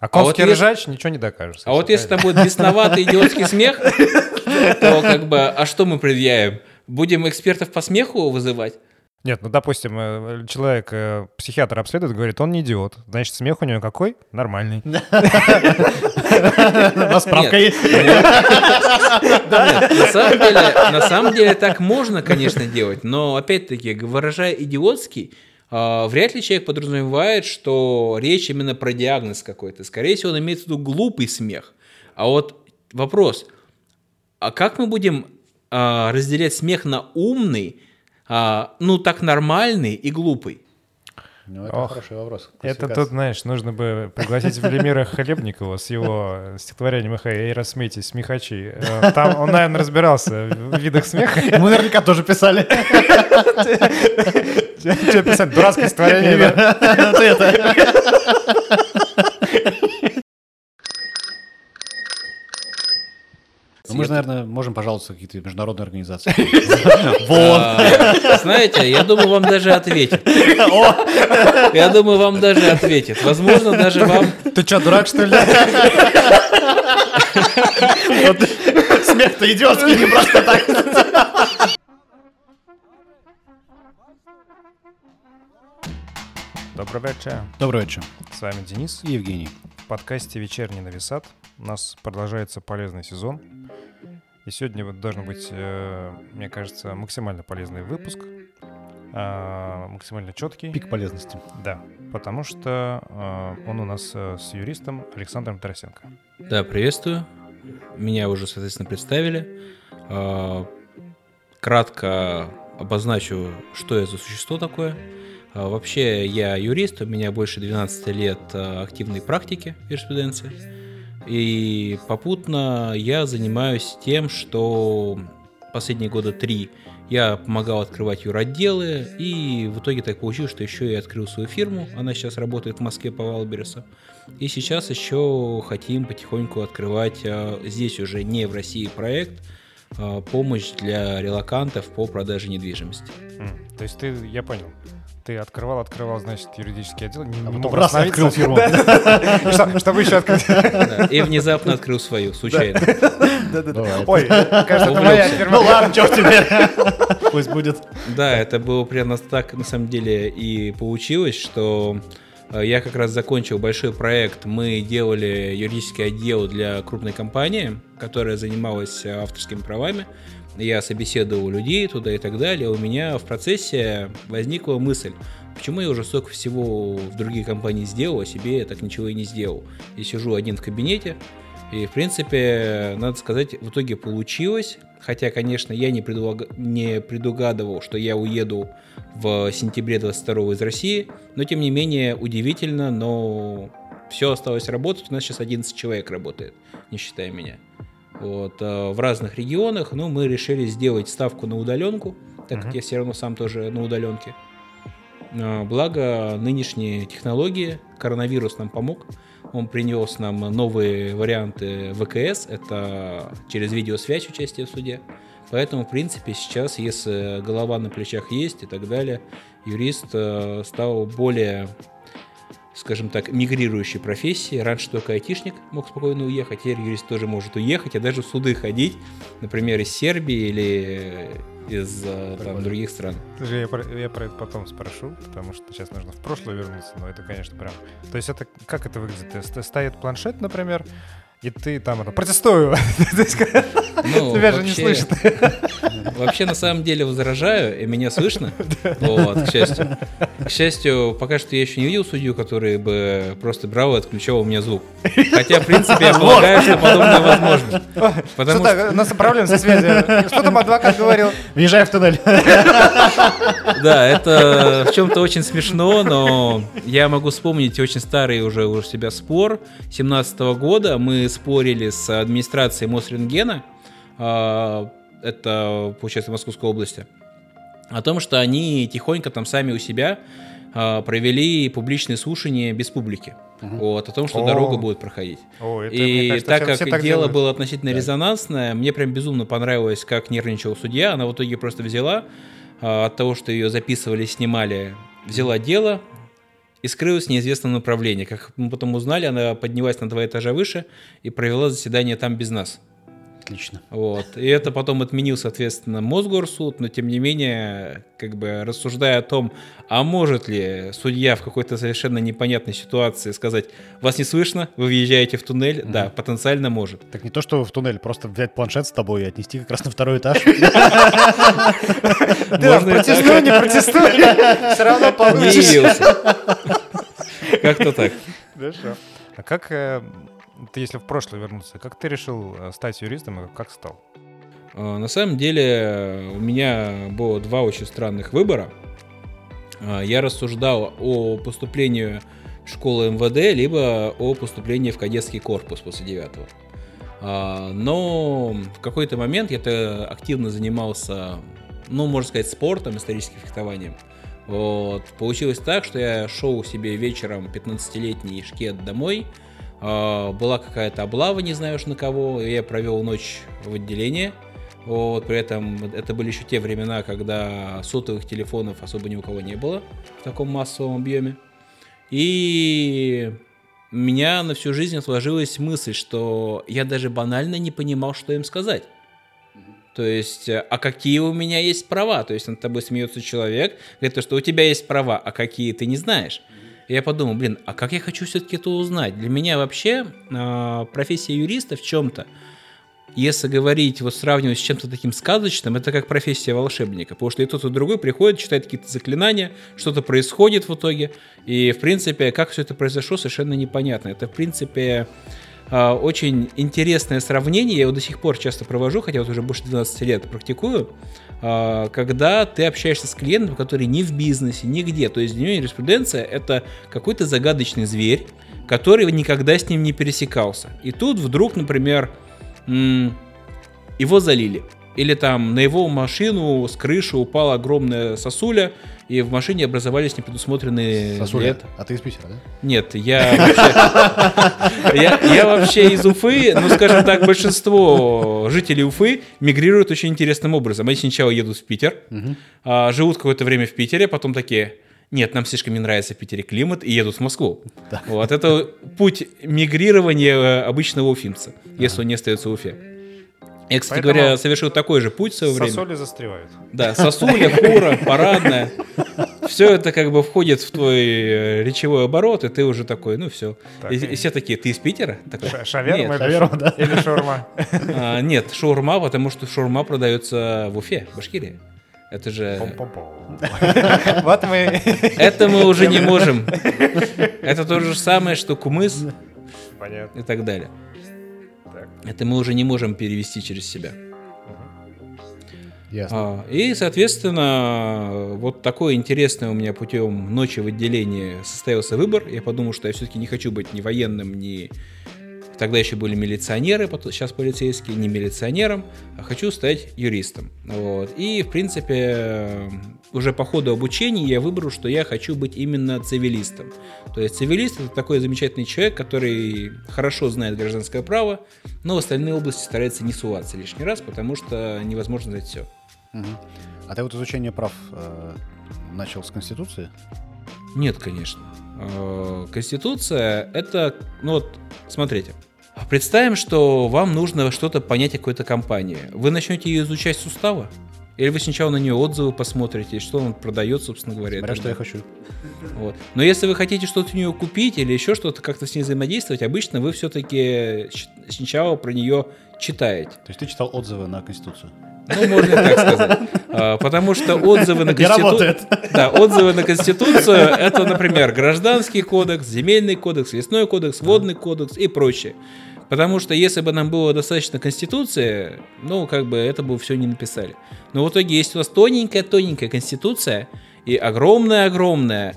А конский ржач ничего не докажешь. А вот если там будет бесноватый идиотский смех, то как бы, а что мы предъявим? Будем экспертов по смеху вызывать? Нет, ну, допустим, э, человек, э, психиатр обследует, говорит, он не идиот. Значит, смех у него какой? Нормальный. У нас справка есть. На самом деле так можно, конечно, делать, но, опять-таки, выражая идиотский, а, вряд ли человек подразумевает, что речь именно про диагноз какой-то. Скорее всего, он имеет в виду глупый смех. А вот вопрос, а как мы будем а, разделять смех на умный, а, ну, так нормальный и глупый? Ну, это Ох, хороший вопрос. Это тут, знаешь, нужно бы пригласить Велимира Хлебникова с его стихотворением «Эй, смейтесь, смехачи». Э, там он, наверное, разбирался в видах смеха. Мы наверняка тоже писали. Что писать? Дурацкое стихотворение, Ну, мы же, наверное, можем пожаловаться какие-то международные организации. Вот. Знаете, я думаю, вам даже ответят. Я думаю, вам даже ответят. Возможно, даже вам... Ты что, дурак, что ли? Смех-то идиотский, не просто так. Добрый вечер. Добрый вечер. С вами Денис и Евгений. В подкасте «Вечерний нависат» у нас продолжается полезный сезон. И сегодня вот должен быть, э, мне кажется, максимально полезный выпуск, э, максимально четкий. Пик полезности. Да, потому что э, он у нас э, с юристом Александром Тарасенко. Да, приветствую. Меня уже, соответственно, представили. Э, кратко обозначу, что это за существо такое. Э, вообще, я юрист, у меня больше 12 лет э, активной практики юриспруденции. И попутно я занимаюсь тем, что последние года три я помогал открывать юротделы, и в итоге так получилось, что еще и открыл свою фирму. Она сейчас работает в Москве по Валбересу. И сейчас еще хотим потихоньку открывать а, здесь уже не в России проект, а, помощь для релакантов по продаже недвижимости. Mm, то есть ты, я понял, ты открывал, открывал, значит, юридический отдел. Не, а не потом раз открыл фирму. Чтобы еще открыть. И внезапно открыл свою, случайно. Ой, кажется, это моя фирма. Ну ладно, что теперь? Пусть будет. Да, это было прямо так, на самом деле, и получилось, что э, я как раз закончил большой проект. Мы делали юридический отдел для крупной компании, которая занималась авторскими правами я собеседовал людей туда и так далее, у меня в процессе возникла мысль, почему я уже столько всего в другие компании сделал, а себе я так ничего и не сделал. И сижу один в кабинете, и, в принципе, надо сказать, в итоге получилось. Хотя, конечно, я не, предлаг... не предугадывал, что я уеду в сентябре 22 из России. Но, тем не менее, удивительно, но все осталось работать. У нас сейчас 11 человек работает, не считая меня вот, э, в разных регионах, но мы решили сделать ставку на удаленку, так как я все равно сам тоже на удаленке. Э, благо, нынешние технологии, коронавирус нам помог, он принес нам новые варианты ВКС, это через видеосвязь участие в суде. Поэтому, в принципе, сейчас, если голова на плечах есть и так далее, юрист э, стал более скажем так, мигрирующей профессии. Раньше только айтишник мог спокойно уехать, теперь юрист тоже может уехать, а даже в суды ходить, например, из Сербии или из э, там, других стран. Слушай, я про, я про это потом спрошу, потому что сейчас нужно в прошлое вернуться, но это, конечно, прям... То есть это как это выглядит? Стоит планшет, например, и ты там протестую. Ну, Тебя же не слышат. Вообще, на самом деле, возражаю, и меня слышно. Вот, к счастью. К счастью, пока что я еще не видел судью, который бы просто брал и отключал у меня звук. Хотя, в принципе, я полагаю, что подобное возможно. Потому что... У нас проблемы со связью. Что там адвокат говорил? Въезжай в туннель. Да, это в чем-то очень смешно, но я могу вспомнить очень старый уже у себя спор 17 года. Мы спорили с администрацией Мосрентгена, а, это, получается, Московской области, о том, что они тихонько там сами у себя а, провели публичные слушания без публики. Угу. Вот, о том, что о. дорога будет проходить. О, это, и кажется, так как так дело делают. было относительно да. резонансное, мне прям безумно понравилось, как нервничал судья. Она в итоге просто взяла а, от того, что ее записывали, снимали, взяла дело, и скрылась в неизвестном направлении. Как мы потом узнали, она поднялась на два этажа выше и провела заседание там без нас. Отлично. Вот. И это потом отменил, соответственно, Мосгорсуд, но тем не менее, как бы рассуждая о том, а может ли судья в какой-то совершенно непонятной ситуации сказать, вас не слышно, вы въезжаете в туннель, mm-hmm. да, потенциально может. Так не то, что в туннель, просто взять планшет с тобой и отнести как раз на второй этаж. Протестуй, не протестуй, все равно получится. Как-то так. Хорошо. А как э, ты если в прошлое вернуться, как ты решил э, стать юристом и как стал? А, на самом деле у меня было два очень странных выбора. Я рассуждал о поступлении в школу МВД, либо о поступлении в кадетский корпус после девятого. Но в какой-то момент я активно занимался, ну, можно сказать, спортом, историческим фехтованием. Вот. Получилось так, что я шел себе вечером 15-летний шкет домой, была какая-то облава, не знаю уж на кого, я провел ночь в отделении. Вот, при этом это были еще те времена, когда сотовых телефонов особо ни у кого не было в таком массовом объеме. И у меня на всю жизнь сложилась мысль, что я даже банально не понимал, что им сказать. То есть, а какие у меня есть права? То есть, над тобой смеется человек, говорит, что у тебя есть права, а какие ты не знаешь. Я подумал, блин, а как я хочу все-таки это узнать? Для меня вообще э, профессия юриста в чем-то, если говорить, вот сравнивать с чем-то таким сказочным, это как профессия волшебника. Потому что и тот, и другой приходит, читает какие-то заклинания, что-то происходит в итоге. И, в принципе, как все это произошло, совершенно непонятно. Это, в принципе, очень интересное сравнение. Я его до сих пор часто провожу, хотя вот уже больше 12 лет практикую. А, когда ты общаешься с клиентом, который не в бизнесе, нигде. То есть для него юриспруденция — это какой-то загадочный зверь, который никогда с ним не пересекался. И тут вдруг, например, его залили. Или там на его машину с крыши упала огромная сосуля, и в машине образовались непредусмотренные Сосуля. Лет. А ты из Питера, да? Нет, я вообще, я, вообще из Уфы, ну, скажем так, большинство жителей Уфы мигрируют очень интересным образом. Они сначала едут в Питер, а, живут какое-то время в Питере, потом такие, нет, нам слишком не нравится в Питере климат, и едут в Москву. Да. Вот это путь мигрирования обычного уфимца, если он не остается в Уфе. Я, кстати Поэтому говоря, совершил такой же путь в свое время. Сосули застревают. Да, сосуля, хура, парадная. Все это как бы входит в твой э, речевой оборот, и ты уже такой, ну все. Так, и, и все такие, ты из Питера? Такой, шаверма, нет, шаверма да. или шаурма? А, нет, шаурма, потому что шаурма продается в Уфе, в Башкирии. Это же... Вот мы... Это мы уже не можем. Это то же самое, что кумыс и так далее. Это мы уже не можем перевести через себя. Ясно. А, и, соответственно, вот такой интересный у меня путем ночи в отделении состоялся выбор. Я подумал, что я все-таки не хочу быть ни военным, ни Тогда еще были милиционеры, сейчас полицейские, не милиционером, а хочу стать юристом. Вот. И, в принципе, уже по ходу обучения я выбрал, что я хочу быть именно цивилистом. То есть цивилист это такой замечательный человек, который хорошо знает гражданское право, но в остальные области старается не суваться лишний раз, потому что невозможно знать все. Угу. А ты вот изучение прав э, начал с Конституции? Нет, конечно. Э, Конституция это, ну вот, смотрите, Представим, что вам нужно что-то понять о какой-то компании. Вы начнете ее изучать с устава? Или вы сначала на нее отзывы посмотрите, что он продает, собственно говоря. Смотря что я хочу. Вот. Но если вы хотите что-то у нее купить или еще что-то как-то с ней взаимодействовать, обычно вы все-таки сначала про нее читаете. То есть ты читал отзывы на Конституцию? Ну, можно так сказать. А, потому что отзывы на Конституцию... Да, отзывы на Конституцию — это, например, Гражданский кодекс, Земельный кодекс, Лесной кодекс, Водный кодекс и прочее. Потому что если бы нам было достаточно Конституции, ну, как бы это бы все не написали. Но в итоге есть у нас тоненькая-тоненькая Конституция и огромная-огромная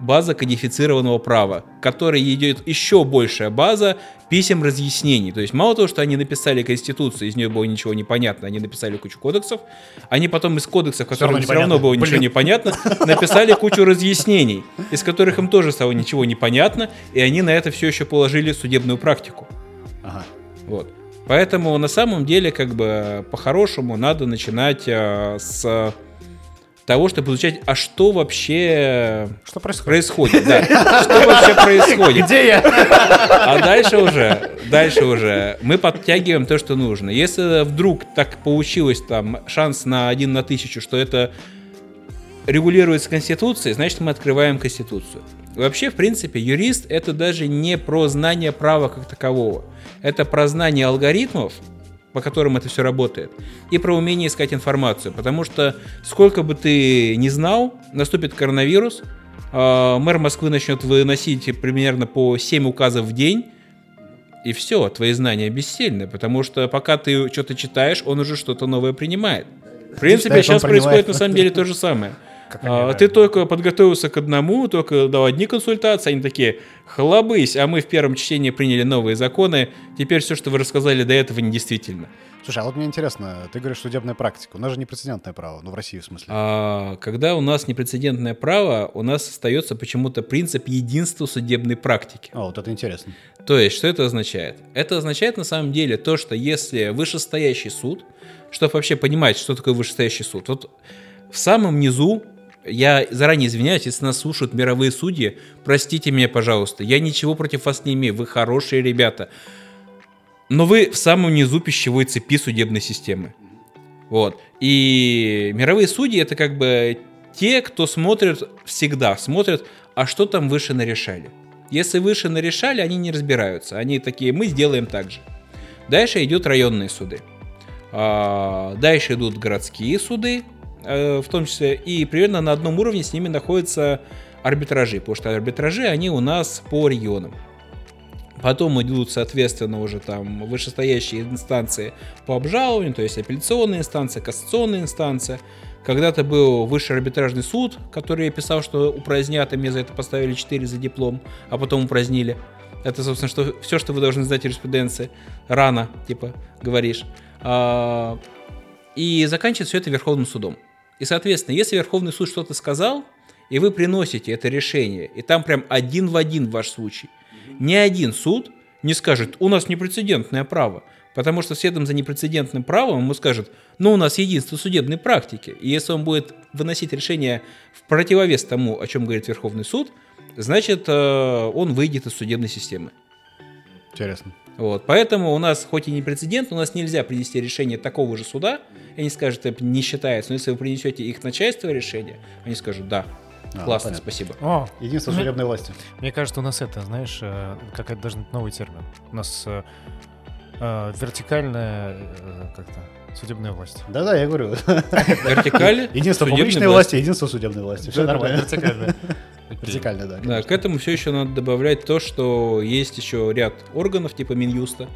база кодифицированного права, которой идет еще большая база писем разъяснений. То есть мало того, что они написали Конституцию, из нее было ничего не понятно, они написали кучу кодексов, они потом из кодексов, которых все равно было ничего не понятно, написали кучу разъяснений, из которых им тоже стало ничего не понятно, и они на это все еще положили судебную практику. Ага. Вот. Поэтому на самом деле, как бы, по-хорошему, надо начинать э, с того, чтобы изучать, а что вообще Что происходит? происходит, да. Что вообще происходит. Где я? А дальше уже, дальше уже мы подтягиваем то, что нужно. Если вдруг так получилось, там, шанс на один на тысячу, что это регулируется Конституцией, значит, мы открываем Конституцию. Вообще, в принципе, юрист — это даже не про знание права как такового. Это про знание алгоритмов, по которым это все работает, и про умение искать информацию. Потому что сколько бы ты ни знал, наступит коронавирус, э, мэр Москвы начнет выносить примерно по 7 указов в день, и все, твои знания бессильны, потому что пока ты что-то читаешь, он уже что-то новое принимает. В принципе, сейчас происходит на самом деле то же самое. А. Ты только подготовился к одному, только дал одни консультации, они такие, хлобысь, а мы в первом чтении приняли новые законы, теперь все, что вы рассказали до этого, недействительно. Слушай, а вот мне интересно, ты говоришь судебная практика. У нас же непрецедентное право, ну в России в смысле. А, когда у нас непрецедентное право, у нас остается почему-то принцип единства судебной практики. О, вот это интересно. То есть, что это означает? Это означает на самом деле то, что если вышестоящий суд, чтобы вообще понимать, что такое вышестоящий суд, вот в самом низу, я заранее извиняюсь, если нас слушают мировые судьи, простите меня, пожалуйста, я ничего против вас не имею, вы хорошие ребята, но вы в самом низу пищевой цепи судебной системы. Вот. И мировые судьи это как бы те, кто смотрят всегда, смотрят, а что там выше нарешали. Если выше нарешали, они не разбираются. Они такие, мы сделаем так же. Дальше идут районные суды. А, Дальше идут городские суды, в том числе, и примерно на одном уровне с ними находятся арбитражи, потому что арбитражи, они у нас по регионам. Потом идут, соответственно, уже там вышестоящие инстанции по обжалованию, то есть апелляционная инстанция, кассационная инстанция. Когда-то был высший арбитражный суд, который писал, что упразднят, и мне за это поставили 4 за диплом, а потом упразднили. Это, собственно, что, все, что вы должны знать юриспруденции. Рано, типа, говоришь. А, и заканчивается все это Верховным судом. И, соответственно, если Верховный суд что-то сказал, и вы приносите это решение, и там прям один в один ваш случай, ни один суд не скажет, у нас непрецедентное право. Потому что следом за непрецедентным правом ему скажет, ну у нас единство судебной практики. И если он будет выносить решение в противовес тому, о чем говорит Верховный суд, значит э, он выйдет из судебной системы. Интересно. Вот, поэтому у нас, хоть и не прецедент, у нас нельзя принести решение такого же суда, и они скажут, это не считается, но если вы принесете их начальство решение, они скажут, да, А, классно, понятно. спасибо. О, Единство судебной власти. Мне кажется, у нас это, знаешь, э, какая-то должен быть новый термин. У нас э, э, вертикальная э, как-то судебная власть. Да-да, я говорю. Вертикаль, Единство публичной власти, единство судебной власти. Все нормально. Вертикальная. Вертикально, да. Да, к этому все еще надо добавлять то, что есть еще ряд органов типа Минюста,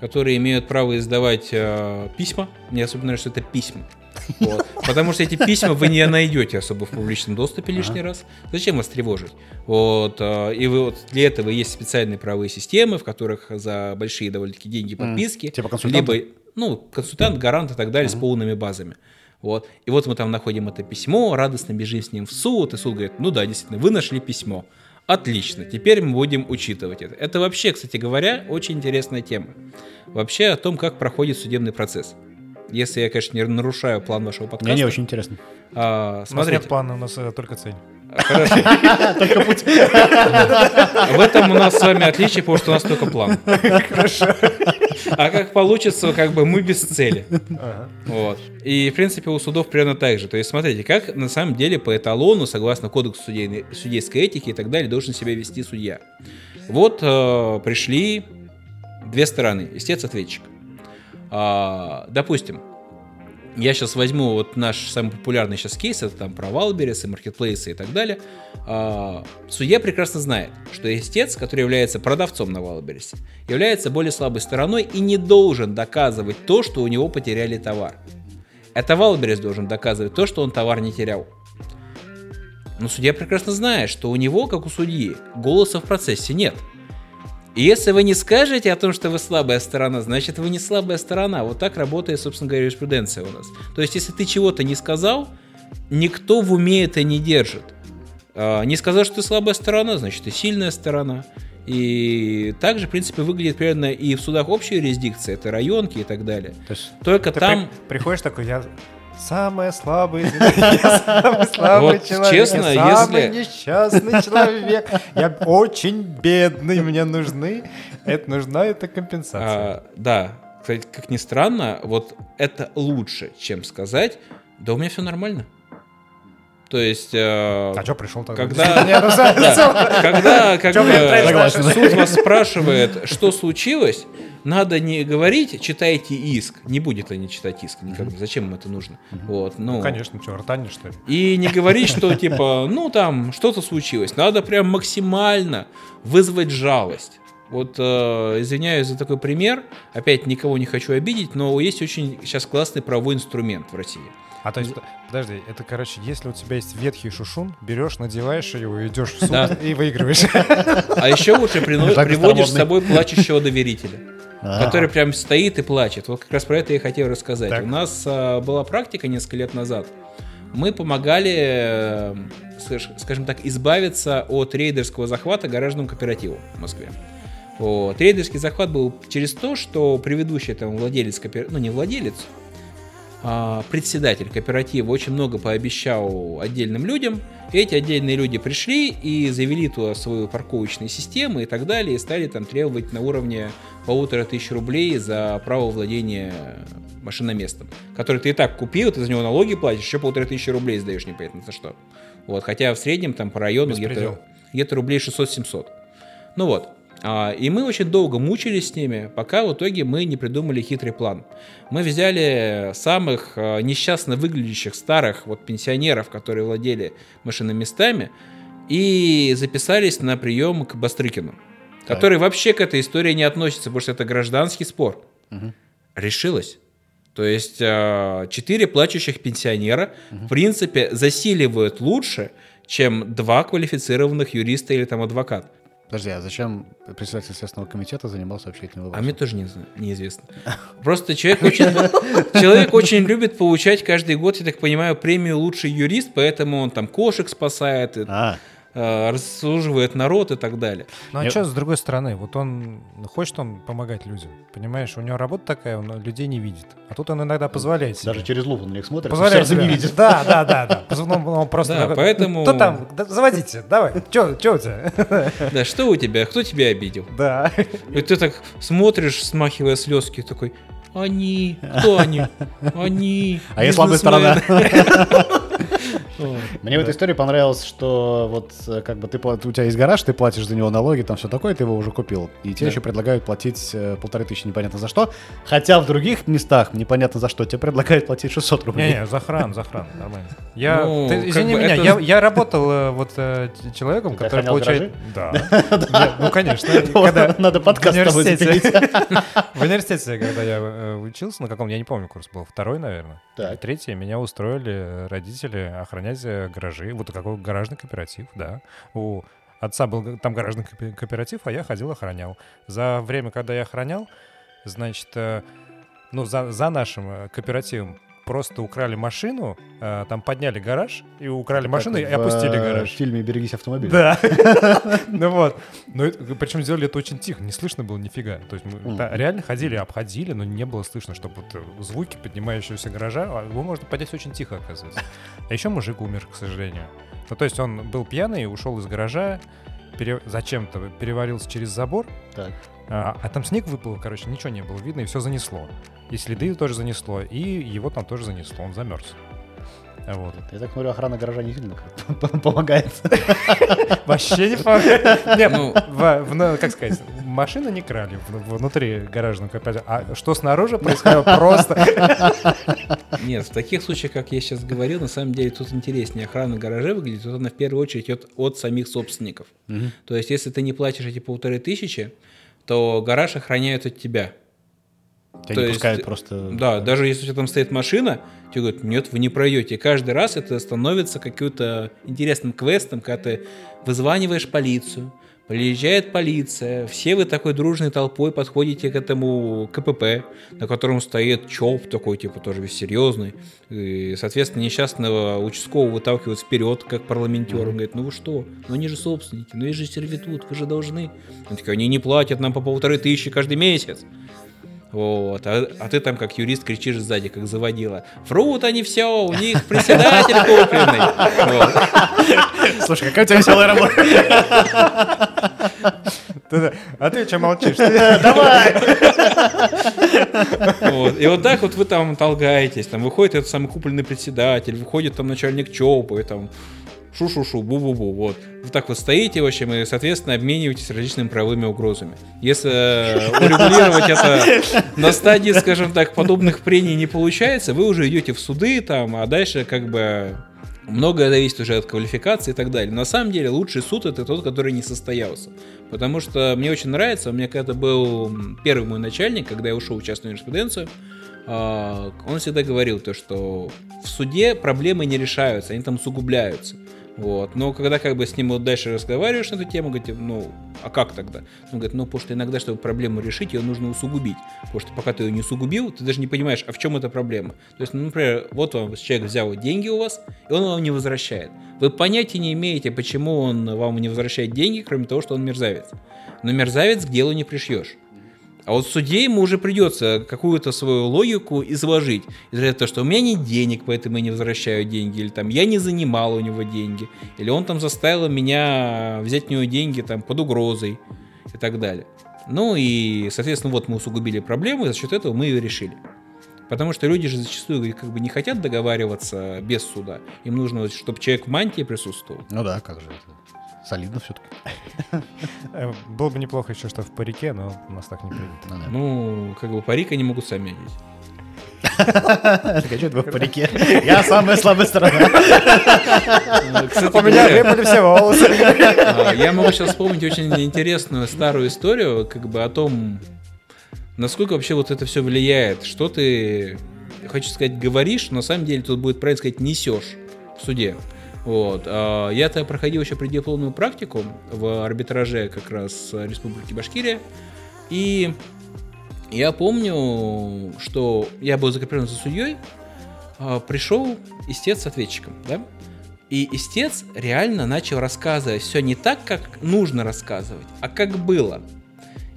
которые имеют право издавать э, письма. Мне особенно нравится, что это письма. Вот. Потому что эти письма вы не найдете особо в публичном доступе лишний раз. Зачем вас тревожить? Вот, э, и вы, вот для этого есть специальные правовые системы, в которых за большие довольно-таки деньги подписки, Типа консультанты? либо ну, консультант, гарант и так далее с полными базами. Вот. И вот мы там находим это письмо, радостно бежим с ним в суд, и суд говорит, ну да, действительно, вы нашли письмо. Отлично, теперь мы будем учитывать это. Это вообще, кстати говоря, очень интересная тема. Вообще о том, как проходит судебный процесс. Если я, конечно, не нарушаю план вашего подкаста. Мне не очень интересно. а, У нас смотрите, нет плана, у нас только цель. Хорошо. В этом у нас с вами отличие, потому что у нас только план. А как получится, как бы мы без цели. Вот. И, в принципе, у судов примерно так же. То есть, смотрите, как на самом деле по эталону, согласно кодексу судейской этики и так далее, должен себя вести судья. Вот э, пришли две стороны, истец-ответчик. А, допустим, я сейчас возьму вот наш самый популярный сейчас кейс, это там про Wildberries и маркетплейсы и так далее. А, судья прекрасно знает, что истец, который является продавцом на Wildberries е, является более слабой стороной и не должен доказывать то, что у него потеряли товар. Это Wildberries должен доказывать то, что он товар не терял. Но судья прекрасно знает, что у него, как у судьи, голоса в процессе нет. И если вы не скажете о том, что вы слабая сторона, значит вы не слабая сторона. Вот так работает, собственно говоря, юриспруденция у нас. То есть, если ты чего-то не сказал, никто в уме это не держит. А, Не сказал, что ты слабая сторона, значит ты сильная сторона. И также, в принципе, выглядит примерно и в судах общей юрисдикции, это районки и так далее. То есть Только Ты там... при- приходишь такой, я Самый слабый, самый слабый человек, честно, самый несчастный человек, я очень бедный, мне нужны, это нужна эта компенсация. А, да, кстати, как ни странно, вот это лучше, чем сказать, да у меня все нормально. То есть, э, А что пришел тогда? когда- суд вас спрашивает, что случилось, надо не говорить, читайте иск. Не будет они читать иск никогда. Зачем им это нужно? Вот, ну, Ну, конечно, что, ртани, что ли? И не говорить, что типа, ну там что-то случилось. Надо прям максимально вызвать жалость. Вот э, извиняюсь за такой пример. Опять никого не хочу обидеть, но есть очень сейчас классный правовой инструмент в России. А то есть, подожди, это, короче, если у тебя есть ветхий шушун, берешь, надеваешь его, идешь в суд Да. и выигрываешь. А еще лучше приводишь с собой плачущего доверителя. А, который прям стоит и плачет. Вот как раз про это я хотел рассказать. Так. У нас а, была практика несколько лет назад. Мы помогали, э, скаж- скажем так, избавиться от рейдерского захвата гаражному кооперативу в Москве. Вот. Рейдерский захват был через то, что предыдущий там владелец кооператива, ну не владелец, председатель кооператива очень много пообещал отдельным людям. Эти отдельные люди пришли и завели туда свою парковочную систему и так далее, и стали там требовать на уровне полутора тысяч рублей за право владения машиноместом, который ты и так купил, ты за него налоги платишь, еще полторы тысячи рублей сдаешь непонятно за что. Вот, хотя в среднем там по району где-то где рублей 600-700. Ну вот. А, И мы очень долго мучились с ними, пока в итоге мы не придумали хитрый план. Мы взяли самых а, несчастно выглядящих старых вот пенсионеров, которые владели машиноместами, и записались на прием к Бастрыкину, который вообще к этой истории не относится, потому что это гражданский спор. Решилось. То есть а, четыре плачущих пенсионера, в принципе, засиливают лучше, чем два квалифицированных юриста или там адвокат. Подожди, а зачем председатель Следственного комитета занимался общественным А вопросом? мне тоже не неизвестно. Просто человек очень, человек очень любит получать каждый год, я так понимаю, премию «Лучший юрист», поэтому он там кошек спасает, и, А, э, расслуживает народ и так далее. Ну а Я- что, с другой стороны, вот он, хочет он помогать людям, понимаешь, у него работа такая, он людей не видит. А тут он иногда позволяет себе. даже через лупу на них смотрит, Позволяет сердце не видит. Да, да, да, да. Ну, он просто Да, поэтому- Кто там? Да, заводите, давай. Че, че у тебя? Да, что у тебя? Кто тебя обидел? Да. И ты так смотришь, смахивая слезки, такой, они, кто они? Они, А я слабая сторона. бизнесмены». Мне в этой истории понравилось, что вот э, как бы ты у тебя есть гараж, ты платишь за него налоги, там все такое, ты его уже купил. И тебе еще предлагают платить э, полторы тысячи непонятно за что. Хотя в других местах непонятно за что тебе предлагают платить 600 рублей. Не-не, захран, захран, нормально. Я, Ну, ты извини меня, я, я работал э, вот человеком, который получает... Да. Ну, конечно. когда Надо подкаст в с тобой. В университете, когда я учился, на каком, я не помню, курс был, второй, наверное, третий, меня устроили э, охранять э, гаражи. Вот такой гаражный кооператив, да. У отца был там гаражный кооператив, а я ходил охранял. За время, когда я охранял, значит, э, ну, за, за нашим э, кооперативом просто украли машину, э, там подняли гараж и украли машину и Как в, опустили э, гараж. В фильме «Берегись автомобиля». Да. Ну вот. Но причем сделали это очень тихо, не слышно было нифига. То есть реально ходили, обходили, но не было слышно, чтобы вот э, звуки поднимающегося гаража, а его можно поднять очень тихо, оказывается. А еще мужик умер, к сожалению. Ну то есть он был пьяный, ушел из гаража, пере- зачем-то перевалился через забор, Так. А, а там снег выпал, короче, ничего не было видно, и все занесло. И следы тоже занесло, и его там тоже занесло, он замерз. Вот. Я так смотрю, охрана гаража не сильно как- помогает. Вообще не помогает. Нет, Ну. в- в- ну, как сказать, машины не крали внутри гаражного кооператива. А что снаружи происходило просто... Нет, в таких случаях, как я сейчас говорил, на самом деле тут интереснее. Охрана гаража выглядит, тут она в первую очередь от, от самих собственников. То есть, если ты не платишь эти полторы тысячи, то гараж охраняют от тебя. Тебя То не есть, пускают просто... Да, даже если у тебя там стоит машина, тебе говорят, нет, вы не пройдете. И каждый раз это становится каким-то интересным квестом, когда ты вызваниваешь полицию, приезжает полиция, все вы такой дружной толпой подходите к этому КПП, на котором стоит ЧОП такой, типа, тоже весь серьезный. И, соответственно, несчастного участкового выталкивают вперед, как парламентер. Он говорит, ну вы что? Ну они же собственники, ну есть же сервитут, вы же должны. Они такие, они не платят нам по полторы тысячи каждый месяц. Вот. А, а ты там как юрист кричишь сзади, как заводила. Врут они все, у них председатель купленный. Слушай, какая у тебя веселая работа. А ты что молчишь? Давай! И вот так вот вы там толгаетесь, там выходит этот самый купленный председатель, выходит там начальник ЧОПа, и там шу-шу-шу, бу-бу-бу, вот. Вы так вот стоите, в общем, и, соответственно, обмениваетесь различными правовыми угрозами. Если э, урегулировать это на стадии, скажем так, подобных прений не получается, вы уже идете в суды там, а дальше как бы Многое зависит уже от квалификации и так далее. На самом деле лучший суд это тот, который не состоялся. Потому что мне очень нравится, у меня когда был первый мой начальник, когда я ушел в частную юриспруденцию, а, он всегда говорил то, что в суде проблемы не решаются, они там усугубляются. Вот. Но когда как бы с ним вот дальше разговариваешь на эту тему, говорит, ну, а как тогда? Он говорит, ну, потому что иногда, чтобы проблему решить, ее нужно усугубить. Потому что пока ты ее не усугубил, ты даже не понимаешь, а в чем эта проблема. То есть, ну, например, вот вам человек взял деньги у вас, и он вам не возвращает. Вы понятия не имеете, почему он вам не возвращает деньги, кроме того, что он мерзавец. Но мерзавец к делу не пришьешь. А вот в суде ему уже придется какую-то свою логику изложить. Из то, что у меня нет денег, поэтому я не возвращаю деньги. Или там я не занимал у него деньги. Или он там заставил меня взять у него деньги там под угрозой. И так далее. Ну и, соответственно, вот мы усугубили проблему, и за счет этого мы ее решили. Потому что люди же зачастую как бы не хотят договариваться без суда. Им нужно, чтобы человек в мантии присутствовал. Ну да, как же это. Солидно все-таки. Э, было бы неплохо еще, что в парике, но у нас так не принято. Ну, как бы парик они могут сами одеть. Так, а что это в парике? Я самая слабая сторона. У меня выпали все волосы. А, я могу сейчас вспомнить очень интересную старую историю, как бы о том, насколько вообще вот это все влияет. Что ты, хочу сказать, говоришь, но на самом деле тут будет правильно сказать, несешь в суде. Вот. А я-то проходил еще преддипломную практику в арбитраже как раз Республики Башкирия. И я помню, что я был закреплен за судьей, а, пришел истец с ответчиком, да? И истец реально начал рассказывать все не так, как нужно рассказывать, а как было.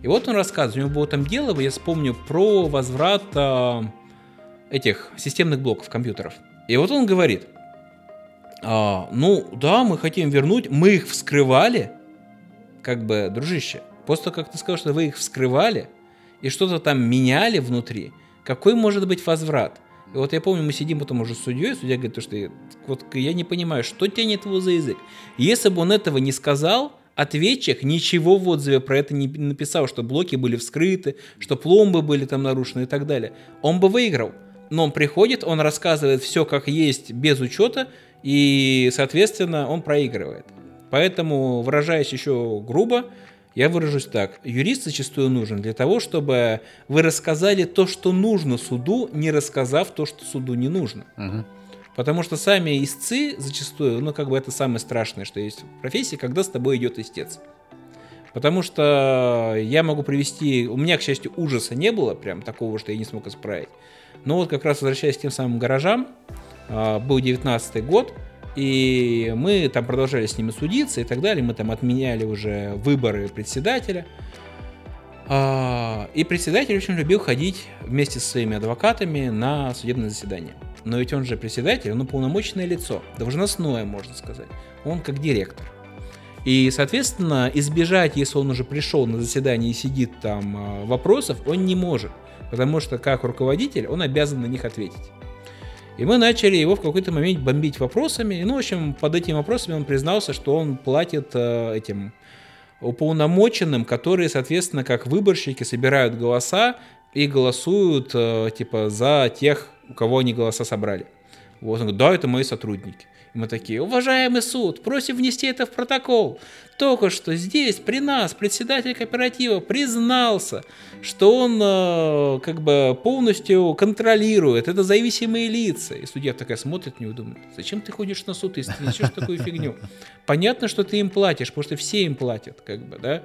И вот он рассказывает, у него было там дело, я вспомню, про возврат этих системных блоков компьютеров. И вот он говорит – а, ну, да, мы хотим вернуть, мы их вскрывали, как бы, дружище, после того, как ты сказал, что вы их вскрывали и что-то там меняли внутри, какой может быть возврат? И вот я помню, мы сидим потом уже с судьей, судья говорит, что вот я не понимаю, что тянет его за язык. Если бы он этого не сказал, ответчик ничего в отзыве про это не написал, что блоки были вскрыты, что пломбы были там нарушены и так далее. Он бы выиграл. Но он приходит, он рассказывает все как есть, без учета, и, соответственно, он проигрывает. Поэтому, выражаясь еще грубо, я выражусь так. Юрист зачастую нужен для того, чтобы вы рассказали то, что нужно суду, не рассказав то, что суду не нужно. Угу. Потому что сами истцы зачастую, ну как бы это самое страшное, что есть в профессии, когда с тобой идет истец. Потому что я могу привести, у меня, к счастью, ужаса не было, прям такого, что я не смог исправить. Но вот как раз возвращаясь к тем самым гаражам, был 19 год, и мы там продолжали с ними судиться и так далее. Мы там отменяли уже выборы председателя. А, и председатель очень любил ходить вместе со своими адвокатами на судебное заседание. Но ведь он же председатель, он уполномоченное лицо, должностное, можно сказать. Он как директор. И, соответственно, избежать, если он уже пришел на заседание и сидит там а, вопросов, он не может. Потому что как руководитель он обязан на них ответить. И мы начали его в какой-то момент бомбить вопросами. Ну, в общем, под этими вопросами он признался, что он платит э, этим уполномоченным, которые, соответственно, как выборщики собирают голоса и голосуют, э, типа, за тех, у кого они голоса собрали. Вот он говорит, да, это мои сотрудники. Мы такие, уважаемый суд, просим внести это в протокол. Только что здесь, при нас, председатель кооператива признался, что он э, как бы полностью контролирует, это зависимые лица. И судья такая смотрит на него думает, зачем ты ходишь на суд, если ты несешь такую фигню? Понятно, что ты им платишь, потому что все им платят, как бы, да?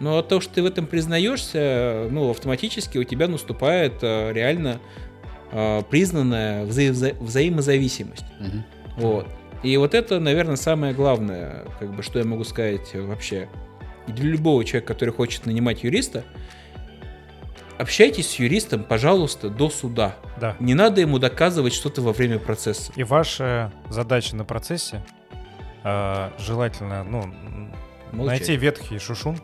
Но то, что ты в этом признаешься, ну, автоматически у тебя наступает э, реально э, признанная вза- вза- взаимозависимость. Угу. Вот. И вот это, наверное, самое главное, как бы, что я могу сказать вообще. для любого человека, который хочет нанимать юриста, общайтесь с юристом, пожалуйста, до суда. Да. Не надо ему доказывать что-то во время процесса. И ваша задача на процессе э, желательно, ну, Молчать. найти ветхий шушун,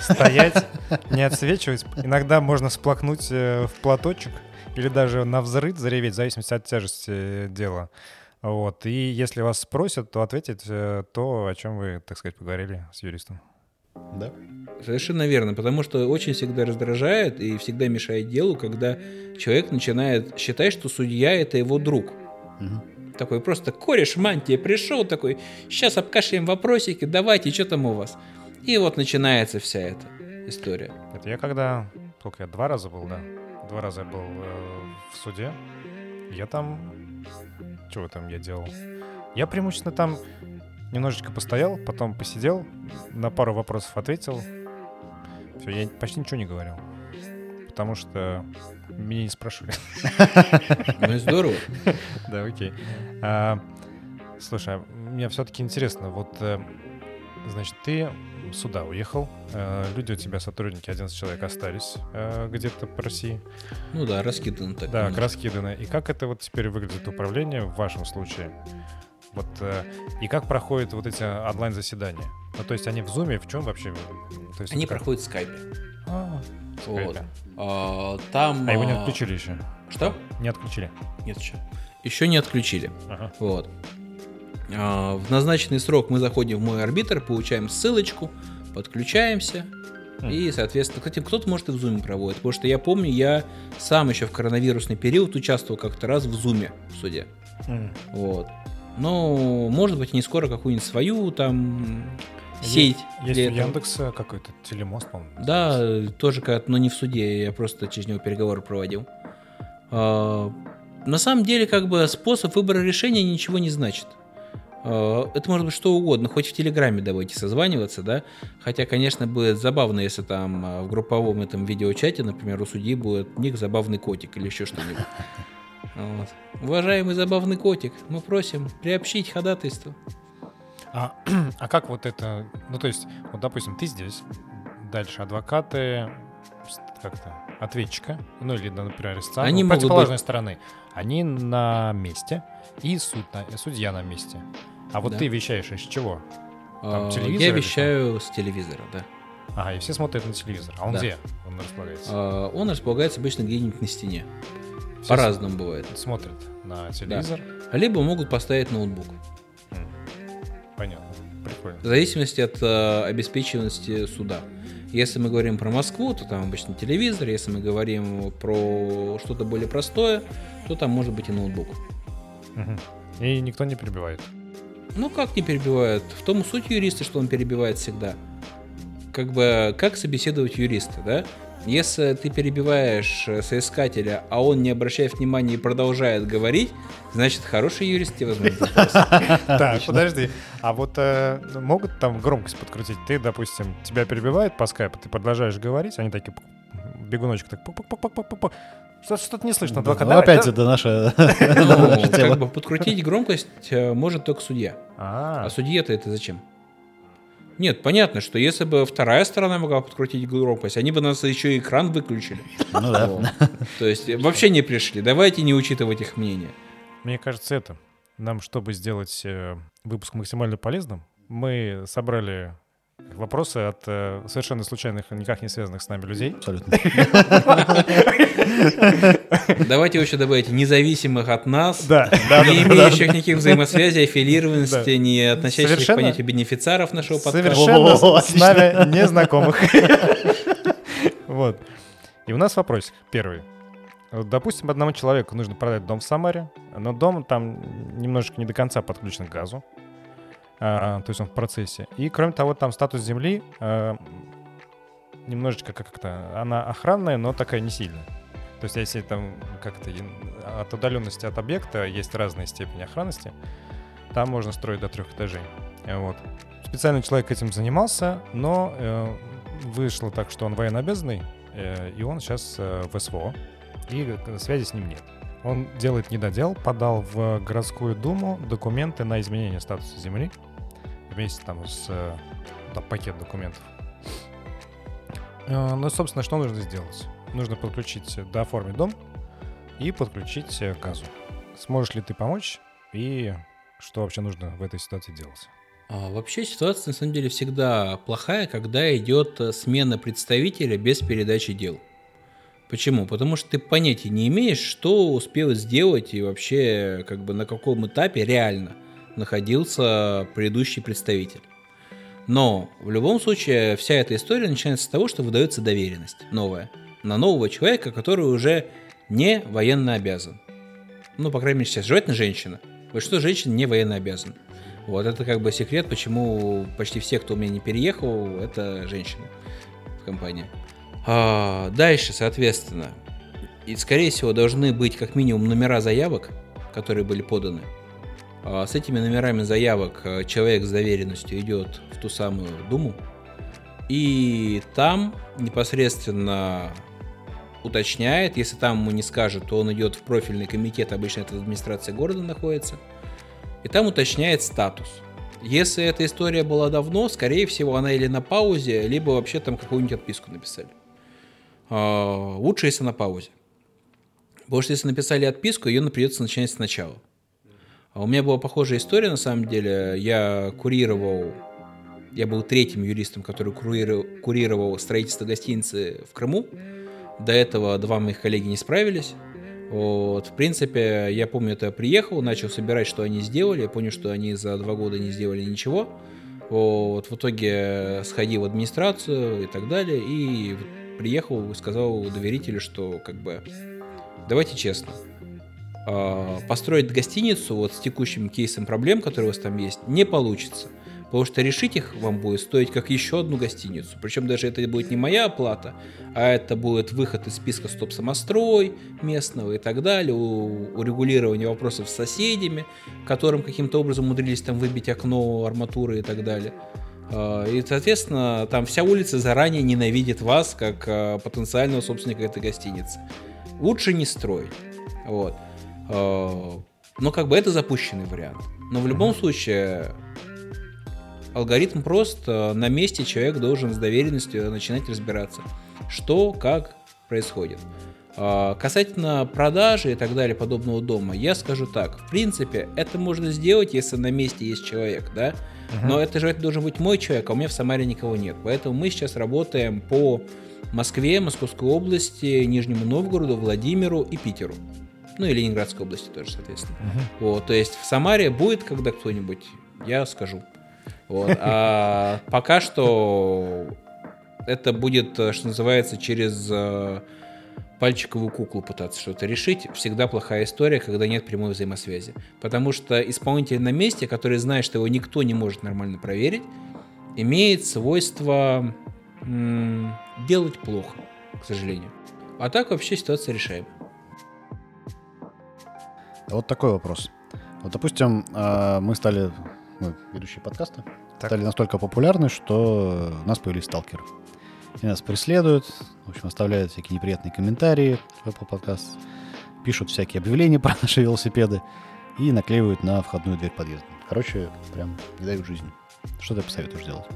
стоять, не отсвечивать. Иногда можно сплакнуть э, в платочек или даже на взрыв зареветь, в зависимости от тяжести э, дела. Вот. И если вас спросят, то ответить э, то, о чем вы, так сказать, поговорили с юристом. Да. Совершенно верно, потому что очень всегда раздражает и всегда мешает делу, когда человек начинает считать, что судья это его друг. Мгм. Такой просто кореш мантия пришел, такой, сейчас обкашляем вопросики, давайте, что там у вас? И вот начинается вся эта история. Это я когда, сколько я, два раза был, да? Два раза я был э, в суде. Я там... Чего там я делал? Я преимущественно там немножечко постоял, потом посидел, на пару вопросов ответил. Все, я почти ничего не говорил. Потому что меня не спрашивали. Ну и здорово. Да, окей. А, Слушай, а мне все-таки интересно, вот, э, значит, ты сюда уехал, э, люди у тебя, сотрудники, 11 человек остались э, где-то по России. Ну да, раскидано так. Да, немножко. раскиданы. И как это вот теперь выглядит управление в вашем случае? Вот, э, и как проходят вот эти онлайн-заседания? Ну, то есть они в зуме, в чем вообще? То есть Они как? проходят в скайпе. А, в Вот. скайпе. А, там... А его не а, отключили еще? Что? Не отключили. Нет еще. Еще не отключили. Ага. Вот. А, В назначенный срок мы заходим в мой арбитр, получаем ссылочку, подключаемся. И, соответственно, кстати, кто-то может и в зуме проводит. Потому что я помню, я сам еще в коронавирусный период участвовал как-то раз в зуме в суде. Вот. Ну, может быть, не скоро какую-нибудь свою там Есть- сеть. Есть для у. Яндекса какой-то телемост, по-моему. Да, тоже как, но не в суде, я просто через него переговоры проводил. А, на самом деле, как бы способ выбора решения ничего не значит. А, это может быть что угодно, хоть в Телеграме давайте созваниваться, да. Хотя, конечно, будет забавно, если там а, в групповом этом видеочате, например, у судьи будет ник забавный котик или еще что-нибудь. Вот. Уважаемый забавный котик, мы просим приобщить ходатайство. А, а как вот это, ну то есть, вот допустим, ты здесь, дальше адвокаты, как-то, ответчика, ну или, например, истца, Они ну, могут противоположной стороны, они на месте, и суд на, и судья на месте. А вот Да. ты вещаешь из чего? Там А, телевизор Я вещаю с телевизора, да. Ага, и все смотрят на телевизор. А он Да. где? Он располагается. А, Он располагается обычно где-нибудь на стене. Все По-разному бывает. Смотрят на телевизор. Либо могут поставить ноутбук. Понятно. Прикольно. В зависимости от э, обеспеченности суда. Если мы говорим про Москву, то там обычно телевизор. Если мы говорим про что-то более простое, то там может быть и ноутбук. Мгм. И никто не перебивает. Ну, как не перебивает? В том суть юриста, что он перебивает всегда. Как бы, как собеседовать юриста, да? Если ты перебиваешь э, соискателя, а он не обращает внимания и продолжает говорить, значит, хороший юрист тебе вопрос. Так, подожди. А вот э, могут там громкость подкрутить? Ты, допустим, тебя перебивают по скайпу, ты продолжаешь говорить, они такие бегуночек так Что-то не слышно. Ну, адвокат. ну, опять это наша... Ну, как бы подкрутить громкость э, может только судья. А, А судье-то это зачем? Нет, понятно, что если бы вторая сторона могла подкрутить громкость, они бы нас еще и экран выключили. Ну да. То есть вообще не пришли. Давайте не учитывать их мнение. Мне кажется, это. Нам, чтобы сделать э, выпуск максимально полезным, мы собрали вопросы от э, совершенно случайных, никак не связанных с нами людей. Абсолютно. Давайте еще добавите независимых от нас, не имеющих никаких взаимосвязей, аффилированности, не относящихся к понятию бенефициаров нашего подкаста. Совершенно с нами незнакомых. Вот. И у нас вопросик первый. Вот, допустим, одному человеку нужно продать дом в Самаре, но дом там немножечко не до конца подключен к газу. А, то есть он в процессе. И, кроме того, там статус земли а, немножечко как-то... Она охранная, но такая не сильная. То есть если там как-то от удаленности от объекта есть разные степени охранности, там можно строить до трех этажей. Вот. Специальный человек этим занимался, но э, вышло так, что он военнообязанный, э, и он сейчас э, в СВО, и связи с ним нет. Он делает недодел, подал в городскую думу документы на изменение статуса земли вместе там с э, там, пакет документов. Э, Ну, собственно, что нужно сделать? нужно подключить, дооформить дом и подключить э, газу. Сможешь ли ты помочь и что вообще нужно в этой ситуации делать? А, вообще ситуация на самом деле всегда плохая, когда идет э, смена представителя без передачи дел. Почему? Потому что ты понятия не имеешь, что успел сделать и вообще как бы на каком этапе реально находился предыдущий представитель. Но в любом случае вся эта история начинается с того, что выдается доверенность новая на нового человека, который уже не военно обязан. Ну, по крайней мере, сейчас желательно женщина. Большинство женщин не военно обязан. Вот это как бы секрет, почему почти все, кто у меня не переехал, это женщины в компании. А, дальше, соответственно, и, скорее всего, должны быть как минимум номера заявок, которые были поданы. А, с этими номерами заявок а, человек с доверенностью идет в ту самую Думу, и там непосредственно уточняет, если там ему не скажет, то он идет в профильный комитет, обычно это администрация города находится, и там уточняет статус. Если эта история была давно, скорее всего, она или на паузе, либо вообще там какую-нибудь отписку написали. А, лучше, если на паузе. Потому что если написали отписку, ее придется начинать сначала. А у меня была похожая история, на самом деле. Я курировал, я был третьим юристом, который курировал, строительство гостиницы в Крыму. До этого два моих коллеги не справились. Вот, в принципе, я помню, это я приехал, начал собирать, что они сделали, я понял, что они за два года не сделали ничего. Вот, в итоге сходил в администрацию и так далее, и приехал и сказал доверителю, что как бы давайте честно, построить гостиницу вот с текущим кейсом проблем, которые у вас там есть, не получится. Потому что решить их вам будет стоить как еще одну гостиницу. Причем даже это будет не моя оплата, а это будет выход из списка стоп-самострой местного и так далее, урегулирование вопросов с соседями, которым каким-то образом умудрились там выбить окно, арматуры и так далее. А, и, соответственно, там вся улица заранее ненавидит вас, как а, потенциального собственника этой гостиницы. Лучше не строить. Вот. А, но как бы это запущенный вариант. Но в любом случае, алгоритм прост. На месте человек должен с доверенностью начинать разбираться, что, как происходит. Касательно продажи и так далее подобного дома, я скажу так. В принципе, это можно сделать, если на месте есть человек, да, но это же это должен быть мой человек, а у меня в Самаре никого нет. Поэтому мы сейчас работаем по Москве, Московской области, Нижнему Новгороду, Владимиру и Питеру. Ну и Ленинградской области тоже, соответственно. uh Вот, то есть в Самаре будет когда кто-нибудь, я скажу. Вот. А пока что это будет, что называется, через э, пальчиковую куклу пытаться что-то решить, всегда плохая история, когда нет прямой взаимосвязи. Потому что исполнитель на месте, который знает, что его никто не может нормально проверить, имеет свойство м- делать плохо, к сожалению. А так вообще ситуация решаема. Вот такой вопрос. Вот, допустим, а, мы стали, мы ведущие подкаста, так. стали настолько популярны, что у нас появились сталкеры и нас преследуют, в общем, оставляют всякие неприятные комментарии в Apple Podcast, пишут всякие объявления про наши велосипеды и наклеивают на входную дверь подъезда. Короче, прям не дают жизни. Что ты посоветуешь делать?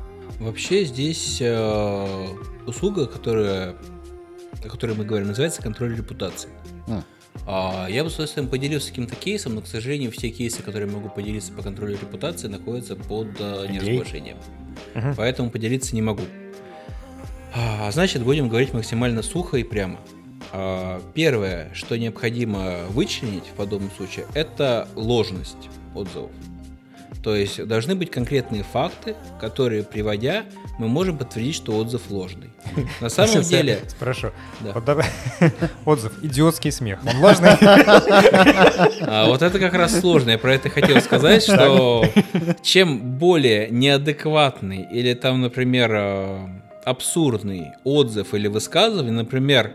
Вообще здесь э, услуга, которая, о которой мы говорим, называется контроль репутации. А. А, я бы с удовольствием поделился каким-то кейсом, но, к сожалению, все кейсы, которые я могу поделиться по контролю репутации, находятся под э, неразглашением. Uh-huh. Поэтому поделиться не могу. А, значит, будем говорить максимально сухо и прямо. А, первое, что необходимо вычленить в подобном случае, это ложность отзывов. То есть должны быть конкретные факты, которые, приводя, мы можем подтвердить, что отзыв ложный. На самом деле... Спрошу. Отзыв. Идиотский смех. Он ложный? А вот это как раз сложно. Я про это хотел сказать, что чем более неадекватный или там, например, а, абсурдный отзыв или высказывание, например,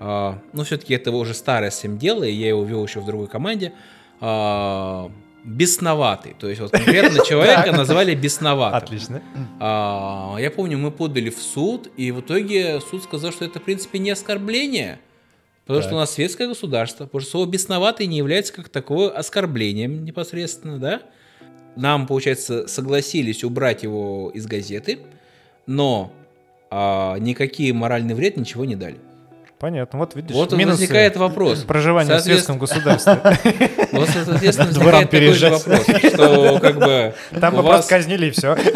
э, ну, все-таки это уже старое всем дело, и я его вел еще в другой команде, э, бесноватый. То есть вот конкретно человека назвали бесноватым. Отлично. А, я помню, мы подали в суд, и в итоге суд сказал, что это, в принципе, не оскорбление, потому так. что у нас светское государство, потому что слово «бесноватый» не является как таковое оскорблением непосредственно, да? Нам, получается, согласились убрать его из газеты, но а никакие моральный вред ничего не дали. Понятно. Вот видишь, Вот минусы возникает вопрос. проживания в светском государстве. Вот, соответственно, возникает такой же вопрос, что как бы Там бы вас, казнили и все.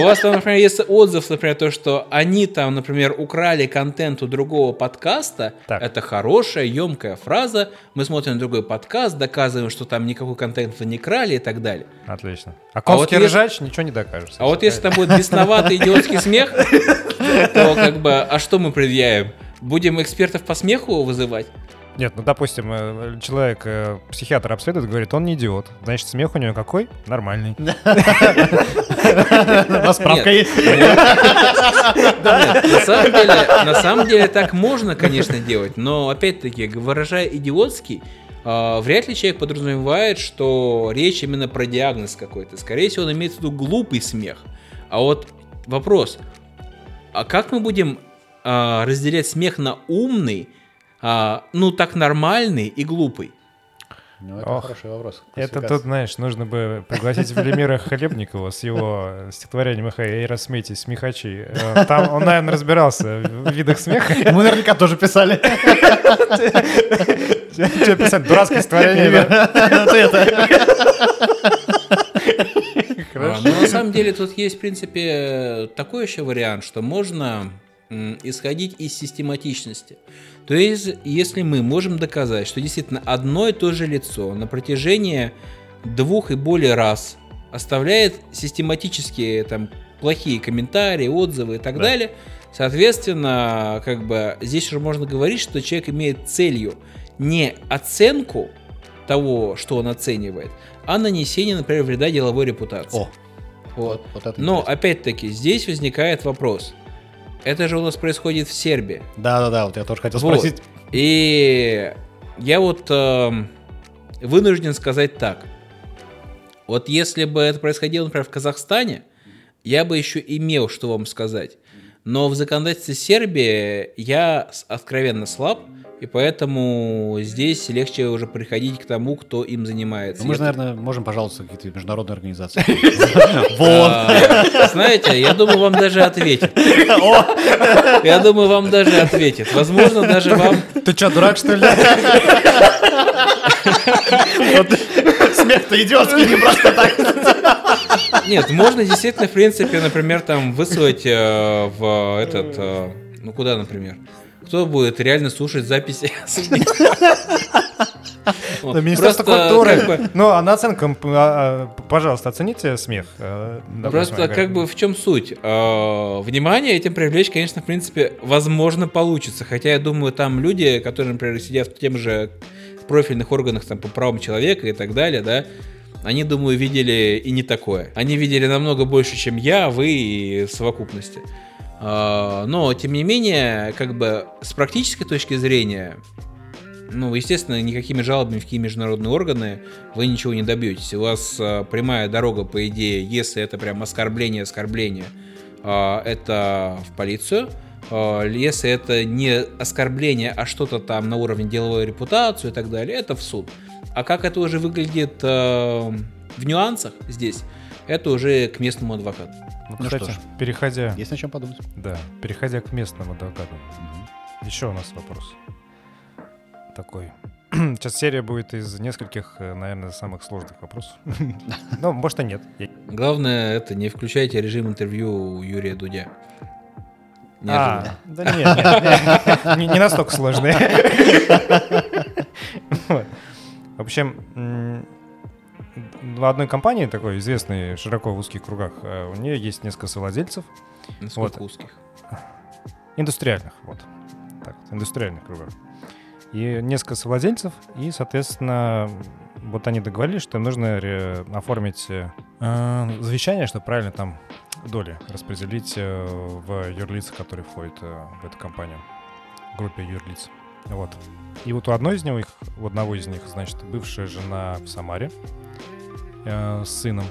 у вас там, например, есть отзыв, например, то, что они там, например, украли контент у другого подкаста. Так. Это хорошая, емкая фраза. Мы смотрим на другой подкаст, доказываем, что там никакой контент вы не крали и так далее. Отлично. А конский вот если- ржач ничего не докажешь. А вот если там будет бесноватый идиотский смех, то как бы, а что мы предъявим? Будем экспертов по смеху вызывать? Нет, ну, допустим, э, человек, э, психиатр обследует, говорит, он не идиот. Значит, смех у него какой? Нормальный. У справка есть. Нет, на самом деле, на самом деле так можно, конечно, делать, но опять-таки, выражая идиотский, а, вряд ли человек подразумевает, что речь именно про диагноз какой-то. Скорее всего, он имеет в виду глупый смех. А вот вопрос, а как мы будем а, разделять смех на умный, а, ну так нормальный и глупый? Ну, это Ох, хороший вопрос. Это тут, знаешь, нужно бы пригласить Велимира Хлебникова с его стихотворением «Эй, рассмейтесь, смехачи». Э, Там он, наверное, разбирался в видах смеха. Мы наверняка тоже писали. Что писать? Дурацкое стихотворение. А, Но на самом деле тут есть, в принципе, такой еще вариант, что можно исходить из систематичности. То есть, если мы можем доказать, что действительно одно и то же лицо на протяжении двух и более раз оставляет систематические там плохие комментарии, отзывы и так Да. далее, соответственно, как бы здесь уже можно говорить, что человек имеет целью не оценку того, что он оценивает, а нанесение, например, вреда деловой репутации. О, Вот. вот это Но опять-таки здесь возникает вопрос. Это же у нас происходит в Сербии. Да-да-да, вот я тоже хотел Вот. спросить. И я вот эм, вынужден сказать так. Вот если бы это происходило, например, в Казахстане, я бы еще имел что вам сказать. Но в законодательстве Сербии я откровенно слаб, и поэтому здесь легче уже приходить к тому, кто им занимается. Ну, мы же, наверное, можем пожаловаться в какие-то международные организации. А, Знаете, я думаю, вам даже ответит. Я думаю, вам даже ответит. Возможно, даже вам... Ты что, дурак, что ли? Смех-то идиотский, не просто так. Нет, можно действительно, в принципе, например, там выслать э, в этот... э, ну, куда, например? Кто будет реально слушать записи? Вот. Да, Министерство Просто культуры. как бы- Ну, а на оценку, а, а, пожалуйста, оцените смех. э, Просто как говорю. бы в чем суть? Э, Внимание этим привлечь, конечно, в принципе, возможно, получится. Хотя я думаю, там люди, которые, например, сидят в тем же профильных органах там, по правам человека и так далее, да, они, думаю, видели и не такое. Они видели намного больше, чем я, вы и в совокупности. А, Но, тем не менее, как бы с практической точки зрения, ну, естественно, никакими жалобами в какие международные органы вы ничего не добьетесь. У вас а, прямая дорога, по идее, если это прям оскорбление, оскорбление, а, это в полицию. Если это не оскорбление, а что-то там на уровне деловой репутации и так далее, это в суд. А как это уже выглядит в нюансах здесь, это уже к местному адвокату. Ну, Ну кстати, что ж. переходя, Есть над чем подумать. да, переходя к местному адвокату. Еще у нас вопрос такой. Сейчас серия будет из нескольких, э, наверное, самых сложных вопросов. Ну, может, и нет. Главное, это не включайте режим интервью у Юрия Дудя. А, Неожиданно. да нет, нет, не не настолько сложные. В общем, в одной компании, такой известной широко в узких кругах, э, у нее есть несколько совладельцев, Насколько вот. узких. индустриальных, вот, так, индустриальных кругах. И несколько совладельцев, и, соответственно, вот они договорились, что им нужно ре- оформить э, э, завещание, чтобы правильно там доли распределить э, в юрлиц, которые входят э, в эту компанию, в группе юрлиц. Вот. И вот у одной из них, у одного из них, значит, бывшая жена в Самаре э, с сыном,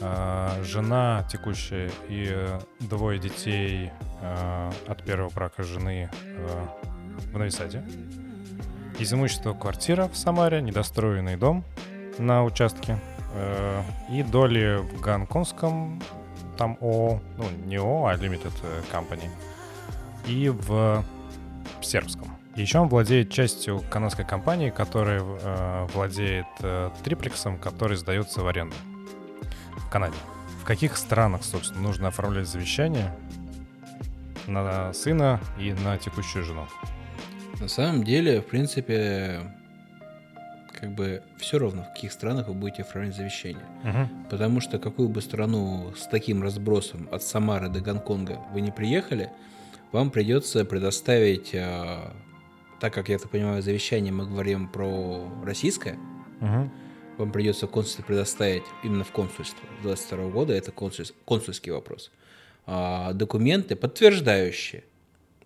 э, жена текущая и э, двое детей э, от первого брака жены э, в Нови Саде. Из имущества квартира в Самаре, недостроенный дом на участке э, и доли в гонконгском там ООО, ну не ООО, а Limited э, Company. и в сербском. Еще он владеет частью канадской компании, которая э, владеет э, триплексом, который сдается в аренду в Канаде. В каких странах, собственно, нужно оформлять завещание на сына и на текущую жену? На самом деле, в принципе, как бы все равно, в каких странах вы будете оформлять завещание. Угу. Потому что какую бы страну с таким разбросом от Самары до Гонконга вы не приехали, вам придется предоставить, э, так как я это понимаю, завещание мы говорим про российское, Угу. вам придется в консульстве предоставить, именно в консульство 22 года, это консульс- консульский вопрос, а, документы, подтверждающие,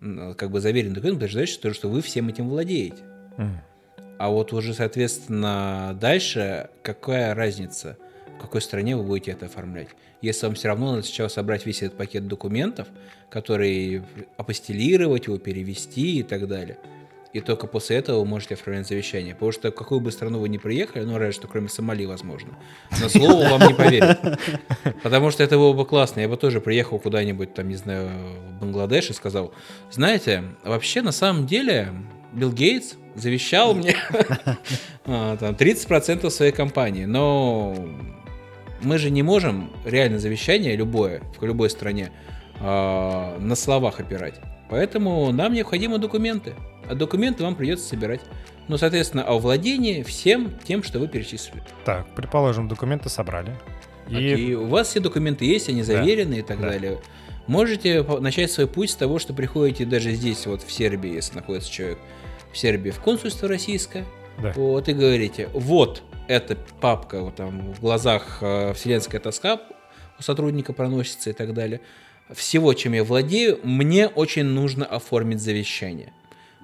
как бы заверенный документ, подтверждающий то, что вы всем этим владеете. М. А вот уже, соответственно, дальше какая разница, в какой стране вы будете это оформлять? Если вам все равно надо сначала собрать весь этот пакет документов, который апостелировать его, перевести и так далее. И только после этого вы можете оформлять завещание. Потому что в какую бы страну вы ни приехали, ну, разве что кроме Сомали, возможно, на слово вам не поверят. Потому что это было бы классно. Я бы тоже приехал куда-нибудь, там, не знаю, в Бангладеш и сказал, знаете, вообще, на самом деле, Билл Гейтс завещал мне а, там, 30% своей компании, но мы же не можем реально завещание любое, в любой стране, а, на словах опирать. Поэтому нам необходимы документы. А документы вам придется собирать. Ну, соответственно, о владении всем тем, что вы перечислили. Так, предположим, документы собрали. И И у вас все документы есть, они Да. заверены и так Да. далее. Можете начать свой путь с того, что приходите даже здесь, вот в Сербии, если находится человек в Сербии, в консульство российское, да. вот и говорите, вот эта папка, вот там в глазах э, вселенская тоска у сотрудника проносится и так далее. Всего, чем я владею, мне очень нужно оформить завещание.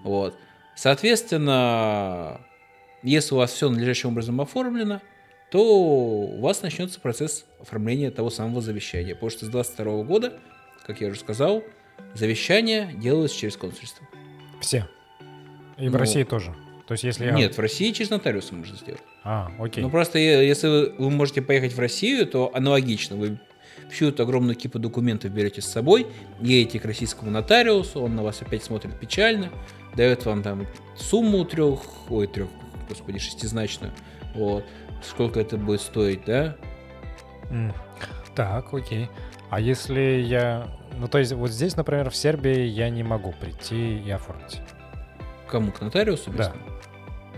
Вот. Соответственно, если у вас все надлежащим образом оформлено, то у вас начнется процесс оформления того самого завещания. Потому что с 22 года, как я уже сказал, завещание делается через консульство. Все. И в Ну, России тоже. То есть, если я... Нет, в России через нотариуса можно сделать. А, окей. Ну просто е- если вы можете поехать в Россию, то аналогично. Вы всю эту огромную кипу документов берете с собой, едете к российскому нотариусу, он на вас опять смотрит печально, дает вам там сумму трех, ой, трех, господи, шестизначную, вот, сколько это будет стоить, да? М. Так, окей. А если я... Ну, то есть, вот здесь, например, в Сербии я не могу прийти и оформить. Кому? К нотариусу? Да. местному?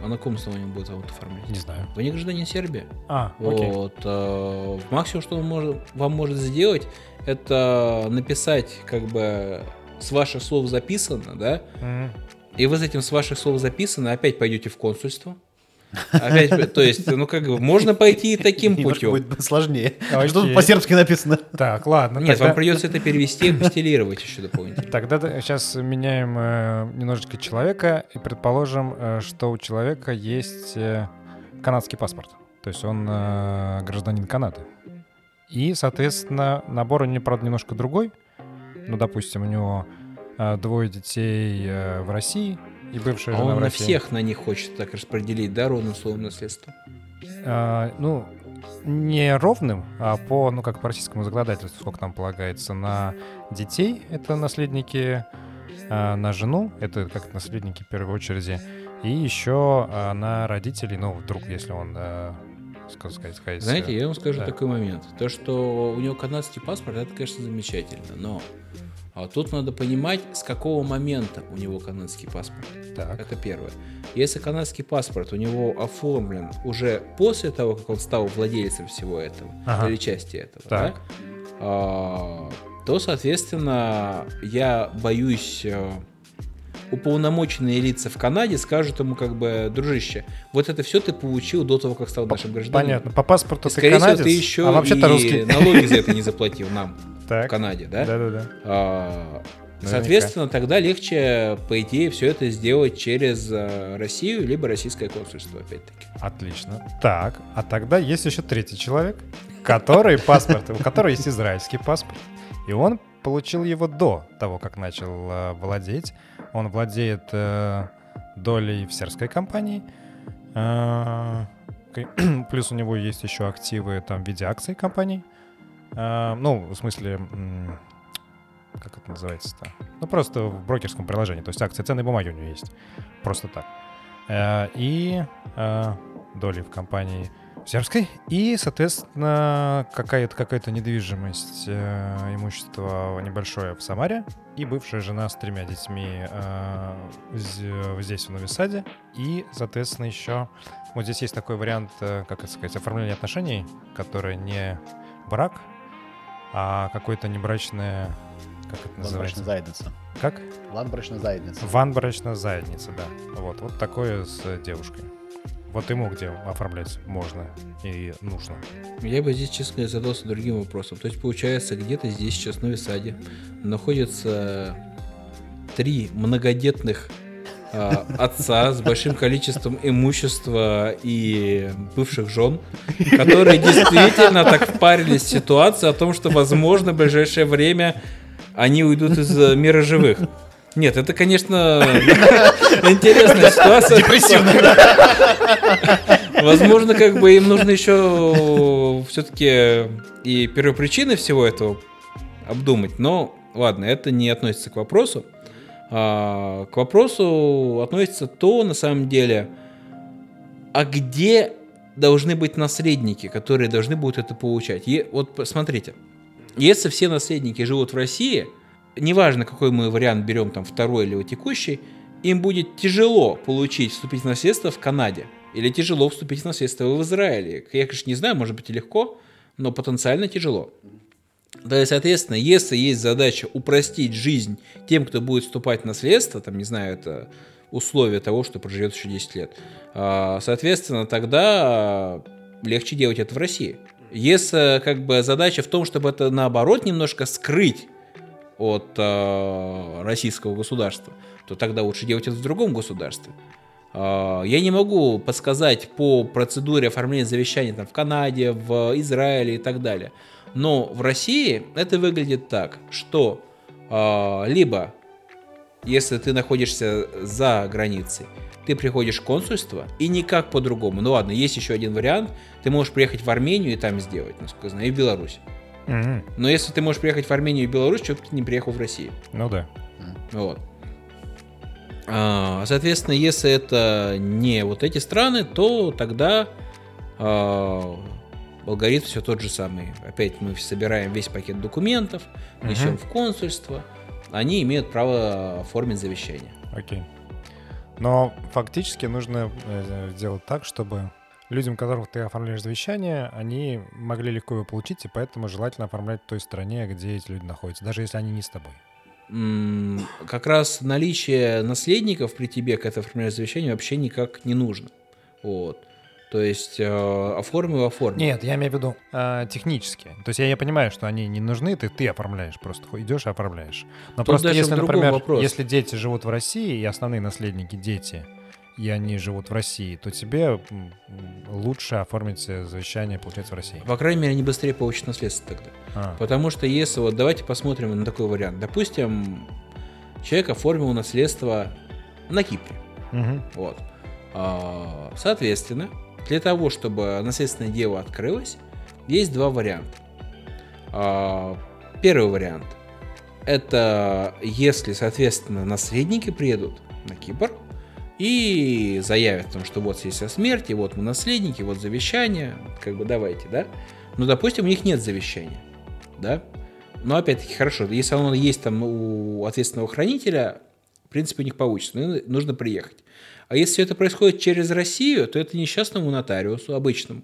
А на каком основании он будет вам оформлять? Не знаю. Вы не гражданин Сербии. А, окей. Вот. э, Максимум, что он может, вам может сделать, это написать, как бы, с ваших слов записано, да, М. и вы с этим с ваших слов записано опять пойдете в консульство. Опять, то есть, ну как бы, можно пойти и таким путем. будет сложнее. Что тут по-сербски написано? Так, ладно. Нет, тогда, вам придется это перевести и постелировать еще дополнительно. Тогда сейчас меняем э, немножечко человека и предположим, э, что у человека есть э, канадский паспорт. То есть он э, гражданин Канады. И, соответственно, набор у него, правда, немножко другой. Ну, допустим, у него э, двое детей э, в России и бывшая А жена он на всех на них хочет так распределить, да, ровным словом наследство. А, ну, не ровным, а по, ну, как по российскому законодательству, сколько там полагается, на детей, это наследники, а, на жену, это как наследники в первой очереди, и еще а, на родителей, ну, вдруг, если он, а, ска- сказать, сказать, Знаете, я вам скажу да. такой момент. То, что у него канадский паспорт, это, конечно, замечательно, но а тут надо понимать, с какого момента у него канадский паспорт. так, Это первое. Если канадский паспорт у него оформлен уже после того, как он стал владельцем всего этого, Ага. или части этого, Так. да, а, то, соответственно, я боюсь, э, уполномоченные лица в Канаде скажут ему, как бы, дружище, вот это все ты получил до того, как стал нашим гражданином. понятно, по паспорту И, ты скорее канадец, всего, ты еще а вообще-то русский. налоги за это не заплатил нам в Так, Канаде, да? да-да-да. А, Наверняка. Соответственно, тогда легче, по идее, все это сделать через э, Россию, либо российское консульство, опять-таки. Отлично. Так, а тогда есть еще третий человек, который паспорт, у которого есть израильский паспорт, и он получил его до того, как начал э, владеть. Он владеет э, долей в сербской компании. К- плюс у него есть еще активы там в виде акций компаний. Э, ну, в смысле, как это называется-то? Ну, просто в брокерском приложении. То есть акции ценные бумаги у него есть. Просто так. Э, и э, доли в компании Сербской. И, соответственно, какая-то какая недвижимость, э, имущество небольшое в Самаре. И бывшая жена с тремя детьми э, здесь, в Новисаде. И, соответственно, еще вот здесь есть такой вариант, как это сказать, оформления отношений, который не брак, а какое-то небрачное как это называется? заедница. Как? Ванбрачная заедница. Ванбрачная заедница, да. Вот, вот такое с девушкой. Вот ему где оформлять можно и нужно. Я бы здесь, честно, задался другим вопросом. То есть, получается, где-то здесь сейчас в Новисаде находятся три многодетных отца с большим количеством имущества и бывших жен, которые действительно так впарились в ситуацию о том, что, возможно, в ближайшее время они уйдут из э, мира живых. Нет, это, конечно, интересная ситуация. Депрессивная. Возможно, как бы им нужно еще все-таки и первопричины всего этого обдумать. Но ладно, это не относится к вопросу. А, к вопросу относится то, на самом деле, а где должны быть наследники, которые должны будут это получать. И вот смотрите, если все наследники живут в России – неважно, какой мы вариант берем, там, второй или текущий, им будет тяжело получить вступительное наследство в Канаде. Или тяжело вступить в наследство в Израиле. Я, конечно, не знаю, может быть и легко, но потенциально тяжело. Да и, соответственно, если есть задача упростить жизнь тем, кто будет вступать в наследство, там, не знаю, это условие того, что проживет еще 10 лет, а, соответственно, тогда легче делать это в России. Если как бы задача в том, чтобы это наоборот немножко скрыть от э, российского государства, то тогда лучше делать это в другом государстве. Э, я не могу подсказать по процедуре оформления завещания там, в Канаде, в Израиле и так далее. Но в России это выглядит так, что э, либо если ты находишься за границей, ты приходишь в консульство и никак по-другому. Ну ладно, есть еще один вариант. Ты можешь приехать в Армению и там сделать, насколько я знаю, и в Беларусь. Угу. Но если ты можешь приехать в Армению и Беларусь, что ты не приехал в Россию? Ну да. Вот. А, соответственно, если это не вот эти страны, то тогда а, алгоритм все тот же самый. Опять мы собираем весь пакет документов, несем угу. в консульство. Они имеют право оформить завещание. Окей. Но фактически нужно э, сделать так, чтобы людям, которых ты оформляешь завещание, они могли легко его получить, и поэтому желательно оформлять в той стране, где эти люди находятся, даже если они не с тобой. Как раз наличие наследников при тебе, когда ты оформляешь завещание, вообще никак не нужно. Вот. То есть э, оформил, оформил. Нет, я имею в виду э, технически. То есть я, я понимаю, что они не нужны, ты, ты оформляешь, просто идешь и оформляешь. Но Тут просто если, например, вопрос. если дети живут в России, и основные наследники дети, и они живут в России, то тебе лучше оформить завещание, получается, в России. По крайней мере, они быстрее получат наследство тогда. А. Потому что если вот давайте посмотрим на такой вариант. Допустим, человек оформил наследство на Кипре. Угу. Вот. А, соответственно, для того, чтобы наследственное дело открылось, есть два варианта. А, первый вариант – это если, соответственно, наследники приедут на Кипр – и заявят, потому что вот есть о смерти, вот мы наследники, вот завещание, как бы давайте, да. Но, допустим, у них нет завещания, да. Но опять-таки хорошо, если оно есть там у ответственного хранителя, в принципе, у них получится, но нужно приехать. А если это происходит через Россию, то это несчастному нотариусу, обычному.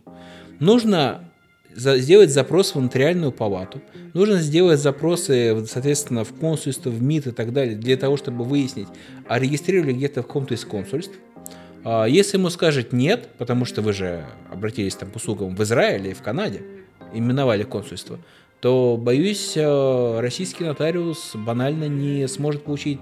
Нужно сделать запрос в нотариальную палату, нужно сделать запросы, соответственно, в консульство, в МИД и так далее, для того, чтобы выяснить, а регистрировали где-то в каком-то из консульств. А если ему скажет нет, потому что вы же обратились там по услугам в Израиле и в Канаде, именовали консульство, то, боюсь, э, российский нотариус банально не сможет получить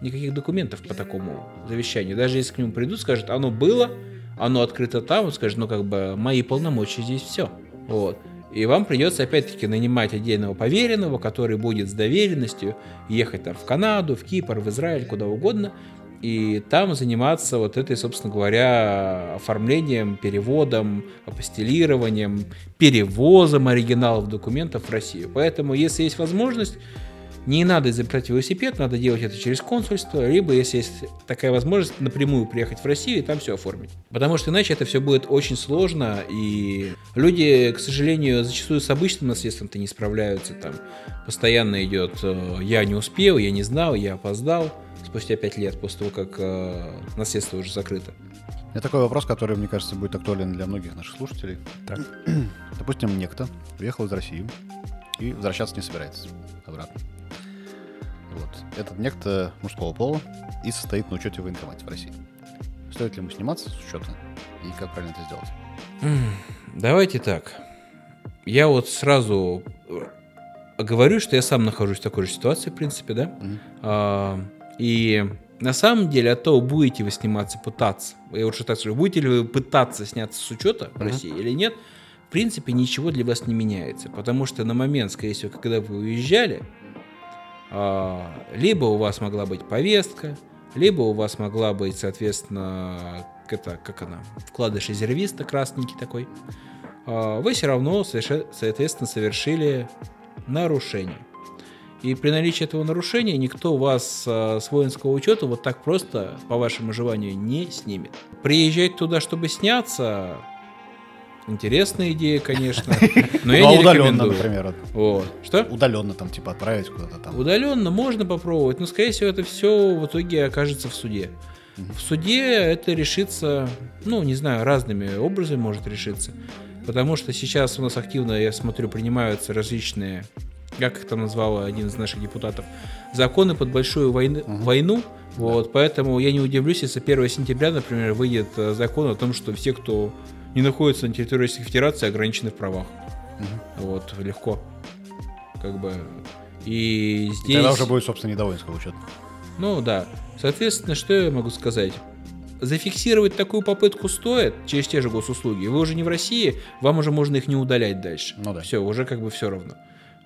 никаких документов по такому завещанию. Даже если к нему придут, скажут, оно было, оно открыто там, он скажет, ну как бы мои полномочия здесь все. Вот. И вам придется опять-таки нанимать отдельного поверенного, который будет с доверенностью ехать там в Канаду, в Кипр, в Израиль, куда угодно, и там заниматься вот этой, собственно говоря, оформлением, переводом, апостелированием, перевозом оригиналов документов в Россию. Поэтому, если есть возможность, Не надо изобретать велосипед, надо делать это через консульство, либо, если есть такая возможность, напрямую приехать в Россию и там все оформить. Потому что иначе это все будет очень сложно, и люди, к сожалению, зачастую с обычным наследством-то не справляются. Там постоянно идет э, «я не успел», «я не знал», «я опоздал» спустя пять лет после того, как э, наследство уже закрыто. Это такой вопрос, который, мне кажется, будет актуален для многих наших слушателей. Так. Допустим, некто уехал из России и возвращаться не собирается обратно. Вот. Этот некто мужского пола и состоит на учете в военкомате в России. Стоит ли ему сниматься с учета и как правильно это сделать? Давайте так. Я вот сразу говорю, что я сам нахожусь в такой же ситуации, в принципе, да. Mm-hmm. А, и на самом деле от того, будете вы сниматься, пытаться, я лучше так скажу, будете ли вы пытаться сняться с учета в России или нет, в принципе, ничего для вас не меняется. Потому что на момент, скорее всего, когда вы уезжали, а, либо у вас могла быть повестка, либо у вас могла быть, соответственно, это, как она, вкладыш резервиста красненький такой, а, вы все равно, соответственно, совершили нарушение. И при наличии этого нарушения никто вас а, с воинского учета вот так просто, по вашему желанию, не снимет. Приезжать туда, чтобы сняться, интересная идея, конечно, но я ну, а не рекомендую. например. Вот. Что? Удаленно там, типа, отправить куда-то там. Удаленно можно попробовать, но, скорее всего, это все в итоге окажется в суде. В суде это решится, ну, не знаю, разными образами может решиться. Потому что сейчас у нас активно, я смотрю, принимаются различные как это назвал один из наших депутатов, законы под большую войну, угу. войну вот, поэтому я не удивлюсь, если 1 сентября, например, выйдет э, закон о том, что все, кто не находится на территории Российской Федерации, ограничены в правах. Угу. Вот, легко. Как бы. И здесь... И тогда уже будет, собственно, недовольство учет. Ну да. Соответственно, что я могу сказать? Зафиксировать такую попытку стоит через те же госуслуги. Вы уже не в России, вам уже можно их не удалять дальше. Ну да. Все, уже как бы все равно.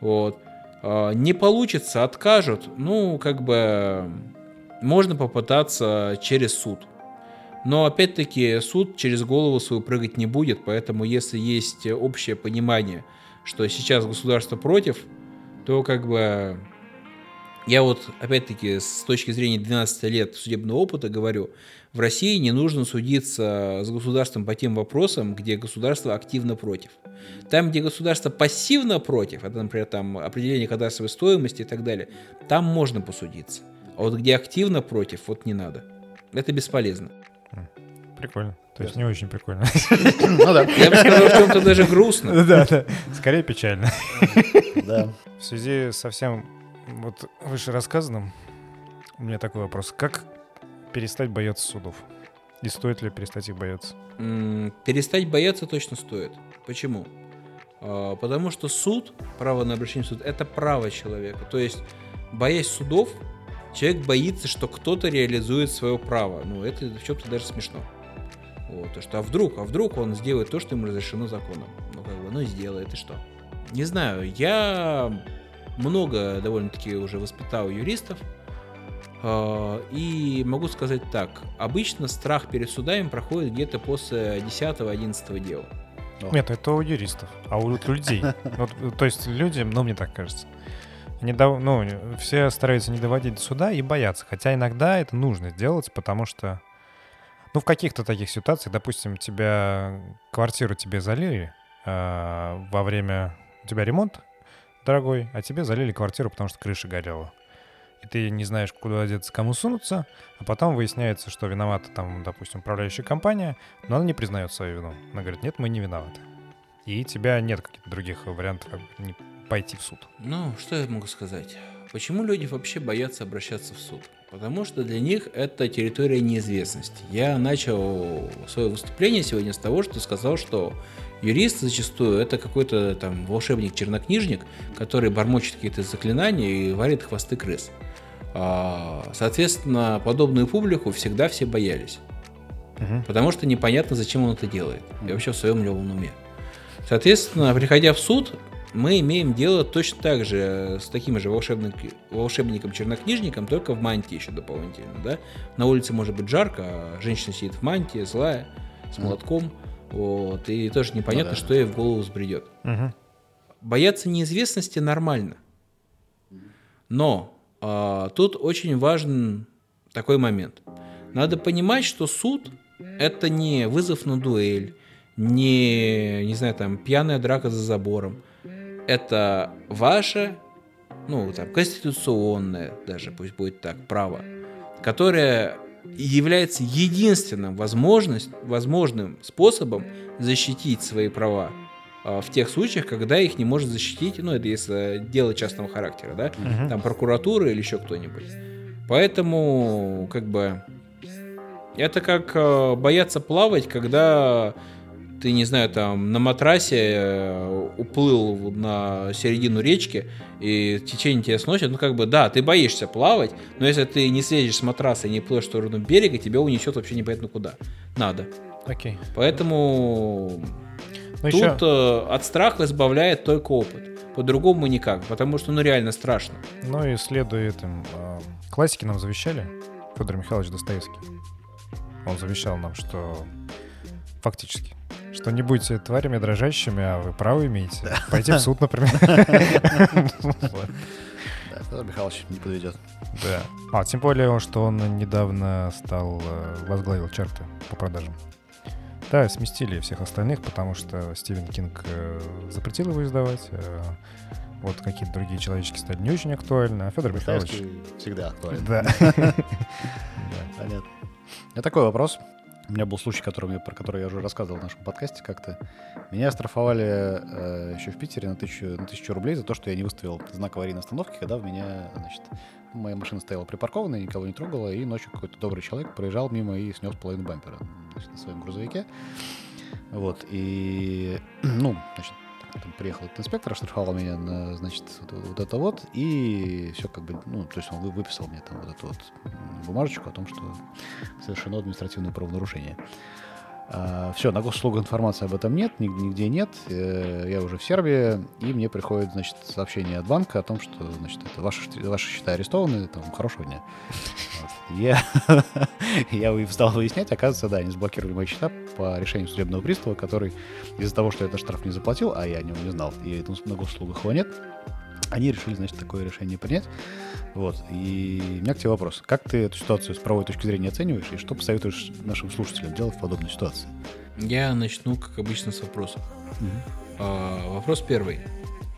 Вот. А, не получится, откажут, ну, как бы можно попытаться через суд. Но опять-таки суд через голову свою прыгать не будет, поэтому если есть общее понимание, что сейчас государство против, то как бы я вот опять-таки с точки зрения 12 лет судебного опыта говорю, в России не нужно судиться с государством по тем вопросам, где государство активно против. Там, где государство пассивно против, это, например, там определение кадастровой стоимости и так далее, там можно посудиться. А вот где активно против, вот не надо. Это бесполезно. Прикольно. То есть не очень прикольно. Ну да. Я бы сказал, в чем-то даже грустно. Да, да. Скорее печально. Да. В связи со всем вот выше рассказанным, у меня такой вопрос. Как перестать бояться судов? И стоит ли перестать их бояться? Перестать бояться точно стоит. Почему? А, потому что суд, право на обращение в суд, это право человека. То есть, боясь судов, человек боится, что кто-то реализует свое право. Ну, это в чем-то даже смешно. Вот, то что, а вдруг, а вдруг он сделает то, что ему разрешено законом. Ну, как бы, ну, сделает, и что? Не знаю, я много довольно-таки уже воспитал юристов, а, и могу сказать так, обычно страх перед судами проходит где-то после 10-11 дела. Нет, это у юристов, а у людей. Вот, то есть люди, ну, мне так кажется, не до, ну, все стараются не доводить до суда и боятся. Хотя иногда это нужно сделать, потому что, ну, в каких-то таких ситуациях, допустим, тебя квартиру тебе залили э, во время у тебя ремонт дорогой, а тебе залили квартиру, потому что крыша горела и ты не знаешь, куда одеться, кому сунуться, а потом выясняется, что виновата там, допустим, управляющая компания, но она не признает свою вину. Она говорит, нет, мы не виноваты. И тебя нет каких-то других вариантов, не пойти в суд. Ну, что я могу сказать? Почему люди вообще боятся обращаться в суд? Потому что для них это территория неизвестности. Я начал свое выступление сегодня с того, что сказал, что юрист зачастую это какой-то там волшебник-чернокнижник, который бормочет какие-то заклинания и варит хвосты крыс. А, соответственно, подобную публику всегда все боялись. Угу. Потому что непонятно, зачем он это делает. И вообще в своем левом уме. Соответственно, приходя в суд, мы имеем дело точно так же с таким же волшебник, волшебником-чернокнижником, только в мантии еще дополнительно. Да? На улице может быть жарко, а женщина сидит в мантии, злая, с молотком. Вот, и тоже непонятно, ну, да. что ей в голову взбредет. Угу. Бояться неизвестности нормально. Но а, тут очень важен такой момент. Надо понимать, что суд это не вызов на дуэль, не, не знаю, там, пьяная драка за забором. Это ваше, ну, там, конституционное, даже пусть будет так, право, которое является единственным возможность, возможным способом защитить свои права а, в тех случаях, когда их не может защитить, ну, это если дело частного характера, да, угу. там прокуратура или еще кто-нибудь. Поэтому, как бы, это как э, бояться плавать, когда ты, не знаю, там на матрасе э, уплыл на середину речки, и течение тебя сносит, ну как бы, да, ты боишься плавать, но если ты не слезешь с матраса и не плывешь в сторону берега, тебя унесет вообще непонятно куда. Надо. Окей. Поэтому ну, тут еще... Э, от страха избавляет только опыт. По-другому никак, потому что ну реально страшно. Ну и следуя этим, классики нам завещали, Федор Михайлович Достоевский. Он завещал нам, что фактически, что не будьте тварями дрожащими, а вы право имеете. Пойти в суд, например. Да, Федор Михайлович не подведет. Да. А, тем более, что он недавно стал, э, возглавил чарты по продажам. Да, сместили всех остальных, потому что Стивен Кинг э, запретил его издавать. Э, вот какие-то другие человечки стали не очень актуальны, а Федор Михайлович... всегда актуален. Да. Понятно. У меня такой вопрос. У меня был случай, который, про который я уже рассказывал в нашем подкасте как-то. Меня оштрафовали э, еще в Питере на тысячу, на тысячу рублей за то, что я не выставил знак аварийной остановки, когда в меня, значит, моя машина стояла припаркованная, никого не трогала, и ночью какой-то добрый человек проезжал мимо и снес половину бампера значит, на своем грузовике. Вот, и, ну, значит, там приехал этот инспектор, оштрафовал меня на, значит, вот, вот это вот, и все как бы, ну, то есть он выписал мне там вот эту вот бумажечку о том, что совершено административное правонарушение. А, все, на госуслугах информации об этом нет, нигде нет. Э, я уже в Сербии, и мне приходит, значит, сообщение от банка о том, что, значит, это ваши, ваши счета арестованы, там, хорошего дня. Я, я стал выяснять, оказывается, да, они заблокировали мои счета по решению судебного пристава, который из-за того, что я этот штраф не заплатил, а я о нем не знал, и на госуслугах его нет, они решили, значит, такое решение принять. Вот. И у меня к тебе вопрос. Как ты эту ситуацию с правовой точки зрения оцениваешь, и что посоветуешь нашим слушателям делать в подобной ситуации? Я начну, как обычно, с вопросов. Угу. А, вопрос первый.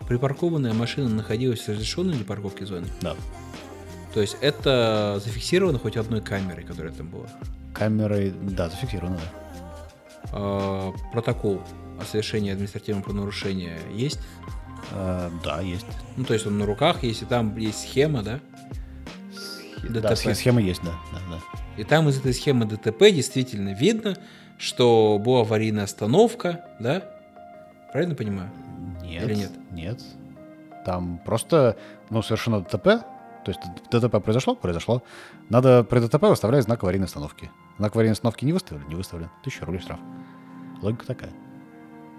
Припаркованная машина находилась в разрешенной для парковки зоны? Да. То есть это зафиксировано хоть одной камерой, которая там была? Камерой, да, зафиксировано, да. А, протокол о совершении административного правонарушения есть? Э, да, есть. Ну, то есть он на руках, если там есть схема, да? ДТП. Да, схема есть, да, да, да. И там из этой схемы ДТП действительно видно, что была аварийная остановка, да? Правильно понимаю? Нет. Или нет? Нет. Там просто, ну, совершено ДТП, то есть ДТП произошло? Произошло. Надо при ДТП выставлять знак аварийной остановки. Знак аварийной остановки не выставлен? Не выставлен. Тысяча рублей штраф. Логика такая.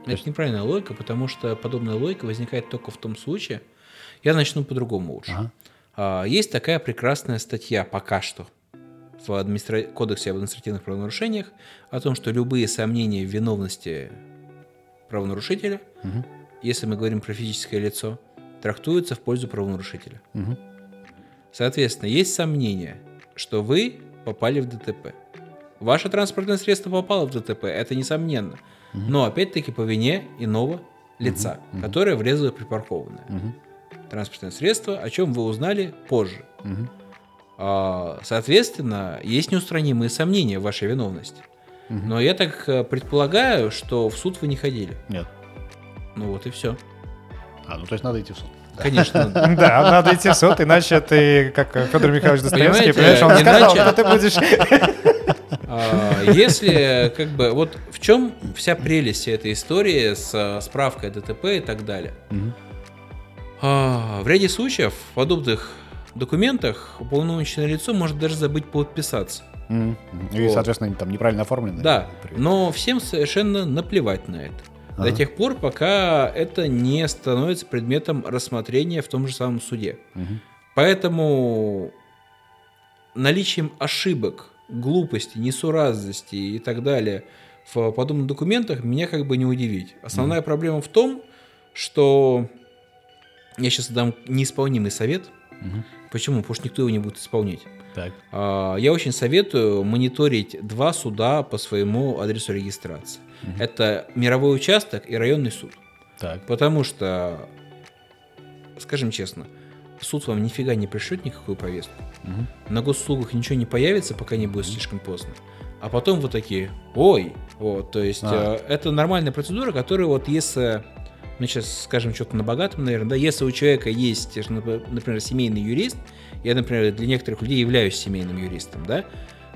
Это есть... неправильная логика, потому что подобная логика возникает только в том случае. Я начну по-другому лучше. Ага. А, есть такая прекрасная статья пока что в администра... Кодексе об административных правонарушениях о том, что любые сомнения в виновности правонарушителя, угу. если мы говорим про физическое лицо, трактуются в пользу правонарушителя. Угу. Соответственно, есть сомнение, что вы попали в ДТП. Ваше транспортное средство попало в ДТП, это несомненно но опять-таки по вине иного лица, угу. которое врезало припаркованное. Угу. Транспортное средство, о чем вы узнали позже. Угу. А, соответственно, есть неустранимые сомнения в вашей виновности. Угу. Но я так э, предполагаю, что в суд вы не ходили. Нет. Ну вот и все. А, ну то есть надо идти в суд. Конечно. Да, надо идти в суд, иначе ты, как Федор Михайлович Достоевский, понимаешь, он сказал, что ты будешь... А, если, как бы, вот в чем вся прелесть этой истории с справкой ДТП и так далее? А, в ряде случаев в подобных документах уполномоченное лицо может даже забыть подписаться. И, вот. соответственно, там неправильно оформлено. Да, но всем совершенно наплевать на это. Ага. До тех пор, пока это не становится предметом рассмотрения в том же самом суде. Угу. Поэтому наличием ошибок глупости, несуразности и так далее в подобных документах меня как бы не удивить. Основная mm. проблема в том, что я сейчас дам неисполнимый совет, Угу. Почему? Потому что никто его не будет исполнять. Так. А, я очень советую мониторить два суда по своему адресу регистрации. Угу. Это мировой участок и районный суд. Так. Потому что, скажем честно, суд вам нифига не пришлет никакую повестку. Угу. На госуслугах ничего не появится, пока не будет слишком поздно. А потом вы такие, ой, вот, то есть а. э, это нормальная процедура, которая вот если мы сейчас скажем что-то на богатом, наверное, да, если у человека есть, например, семейный юрист, я, например, для некоторых людей являюсь семейным юристом, да,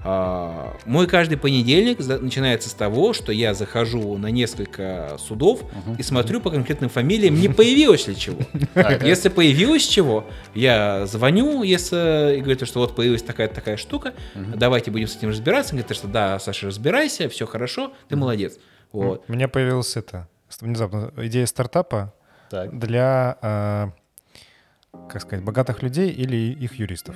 мой каждый понедельник начинается с того, что я захожу на несколько судов uh-huh. и смотрю по конкретным фамилиям, не появилось ли чего. Если появилось чего, я звоню, если и говорю, что вот появилась такая-то такая штука, давайте будем с этим разбираться. Говорит, что да, Саша, разбирайся, все хорошо, ты молодец. Вот. У меня появилась это, внезапно, идея стартапа для, э, как сказать, богатых людей или их юристов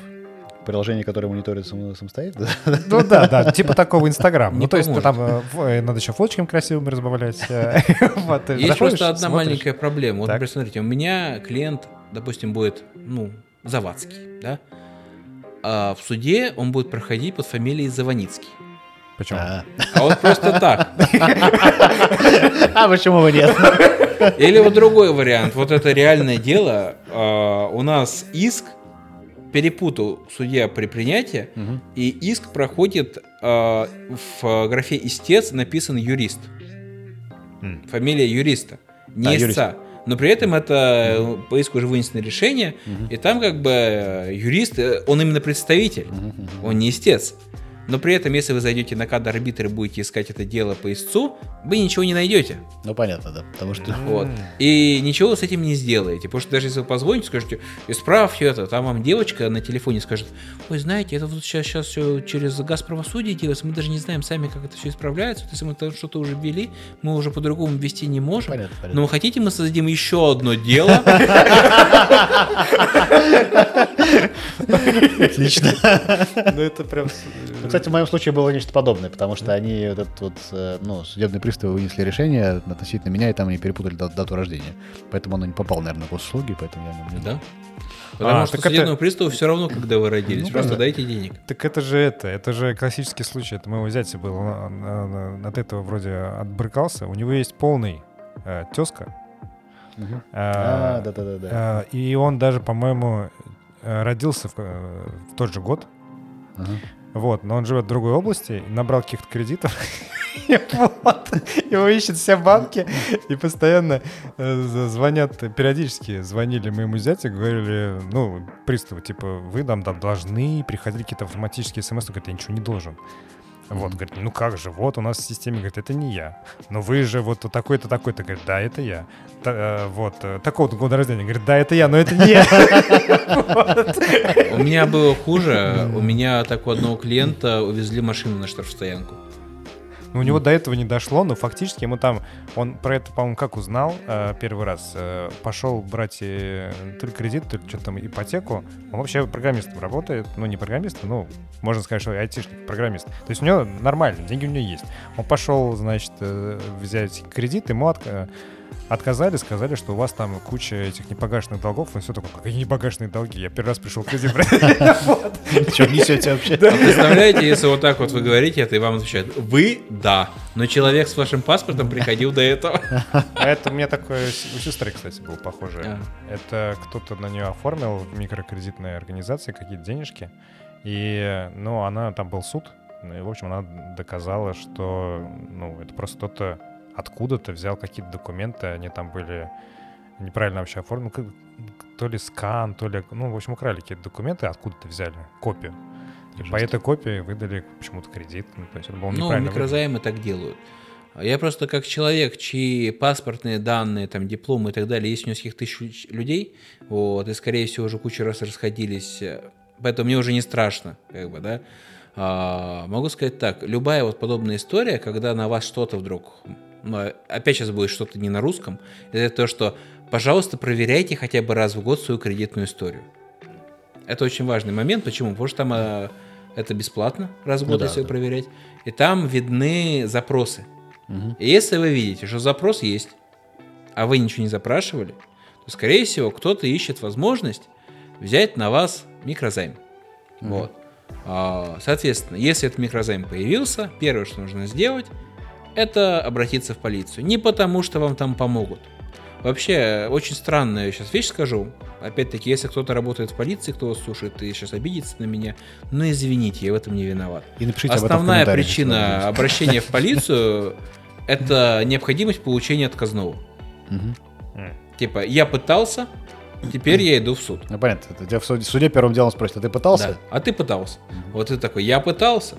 приложение, которое мониторит сам, самостоятельно? Ну да, да, типа такого Инстаграм. Ну то есть там э, э, надо еще фоточками красивыми разбавлять. Э, есть просто одна маленькая проблема. Вот, например, смотрите, у меня клиент, допустим, будет, ну, Завадский, да? А в суде он будет проходить под фамилией Заваницкий. Почему? А, а вот просто так. А почему бы нет? Или вот другой вариант. Вот это реальное дело. А, у нас иск перепутал судья при принятии, угу. и иск проходит э, в графе истец написан юрист. Фамилия юриста, не а, истца. Юрист. Но при этом это mm. по иску уже вынесено решение, mm-hmm. и там как бы э, юрист, э, он именно представитель, mm-hmm. он не истец. Но при этом, если вы зайдете на кадр арбитр и будете искать это дело по истцу, вы ничего не найдете. Ну, понятно, да. Потому что... Вот. И ничего с этим не сделаете. Потому что даже если вы позвоните, скажете, исправьте это, там вам девочка на телефоне скажет, ой, знаете, это вот сейчас, сейчас все через газ правосудия делается, мы даже не знаем сами, как это все исправляется. То есть мы там что-то уже ввели, мы уже по-другому ввести не можем. Понятно, понятно. Но хотите, мы создадим еще одно дело. Отлично. Ну, это прям кстати, в моем случае было нечто подобное, потому что они вот этот вот, э, ну, судебные приставы вынесли решение относительно меня, и там они перепутали дату рождения. Поэтому оно не попало, наверное, в госуслуги, поэтому я не Да? Потому а, что судебному это... приставу все равно, когда вы родились. Ну, Просто да. дайте денег. Так это же это, это же классический случай. Это моего зятя был. Он от этого вроде отбрыкался. У него есть полный э, тезка. Угу. А, да, да, да, да. А, и он даже, по-моему, э, родился в, э, в тот же год. Угу. Вот, но он живет в другой области, набрал каких-то кредитов. Вот, его ищут все банки, и постоянно э, звонят, периодически звонили моему зятю, говорили, ну, приставы, типа, вы нам там должны, приходили какие-то автоматические смс, он говорит, я ничего не должен. Вот, говорит, ну как же, вот у нас в системе, говорит, это не я. Но вы же вот такой-то, такой-то, говорит, да, это я. Та, э, вот, э, такого-то года рождения, говорит, да, это я, но это не я. У меня было хуже, у меня так у одного клиента увезли машину на штрафстоянку. Ну, у него до этого не дошло, но фактически ему там, он про это, по-моему, как узнал э, первый раз, э, пошел брать э, то ли кредит, то ли что-то там ипотеку. Он вообще программистом работает, ну не программистом, ну можно сказать, что айтишник, программист. То есть у него нормально, деньги у него есть. Он пошел, значит, взять кредит, ему от, Отказали, сказали, что у вас там куча этих непогашенных долгов. И все такое, какие непогашенные долги? Я первый раз пришел к кредит Что несете вообще? А представляете, если вот так вот вы говорите это, и вам отвечают, вы — да, но человек с вашим паспортом приходил до этого. А это у меня такое у сестры, кстати, было похоже. А. Это кто-то на нее оформил в микрокредитной организации какие-то денежки. И, ну, она, там был суд, и, в общем, она доказала, что, ну, это просто кто-то откуда-то взял какие-то документы, они там были неправильно вообще оформлены, то ли скан, то ли, ну, в общем, украли какие-то документы, откуда-то взяли копию. И по этой копии выдали почему-то кредит. Ну, то есть это было ну микрозаймы так делают. Я просто как человек, чьи паспортные данные, там, дипломы и так далее, есть у нескольких тысяч людей, вот, и, скорее всего, уже кучу раз расходились, поэтому мне уже не страшно, как бы, да. А, могу сказать так, любая вот подобная история, когда на вас что-то вдруг опять сейчас будет что-то не на русском, это то, что, пожалуйста, проверяйте хотя бы раз в год свою кредитную историю. Это очень важный момент. Почему? Потому что там э, это бесплатно раз в год, ну, если да. проверять. И там видны запросы. Угу. И если вы видите, что запрос есть, а вы ничего не запрашивали, то, скорее всего, кто-то ищет возможность взять на вас микрозайм. Вот. А, Соответственно, если этот микрозайм появился, первое, что нужно сделать, это обратиться в полицию. Не потому, что вам там помогут. Вообще, очень странная сейчас вещь скажу. Опять-таки, если кто-то работает в полиции, кто вас слушает и сейчас обидится на меня, ну извините, я в этом не виноват. И напишите об этом в Основная комментариях, если причина обращения в полицию – это необходимость получения отказного. Типа, я пытался, теперь я иду в суд. Ну, понятно. Тебя в суде, в суде первым делом спросят, а ты пытался? Да. А ты пытался. Вот ты такой, я пытался.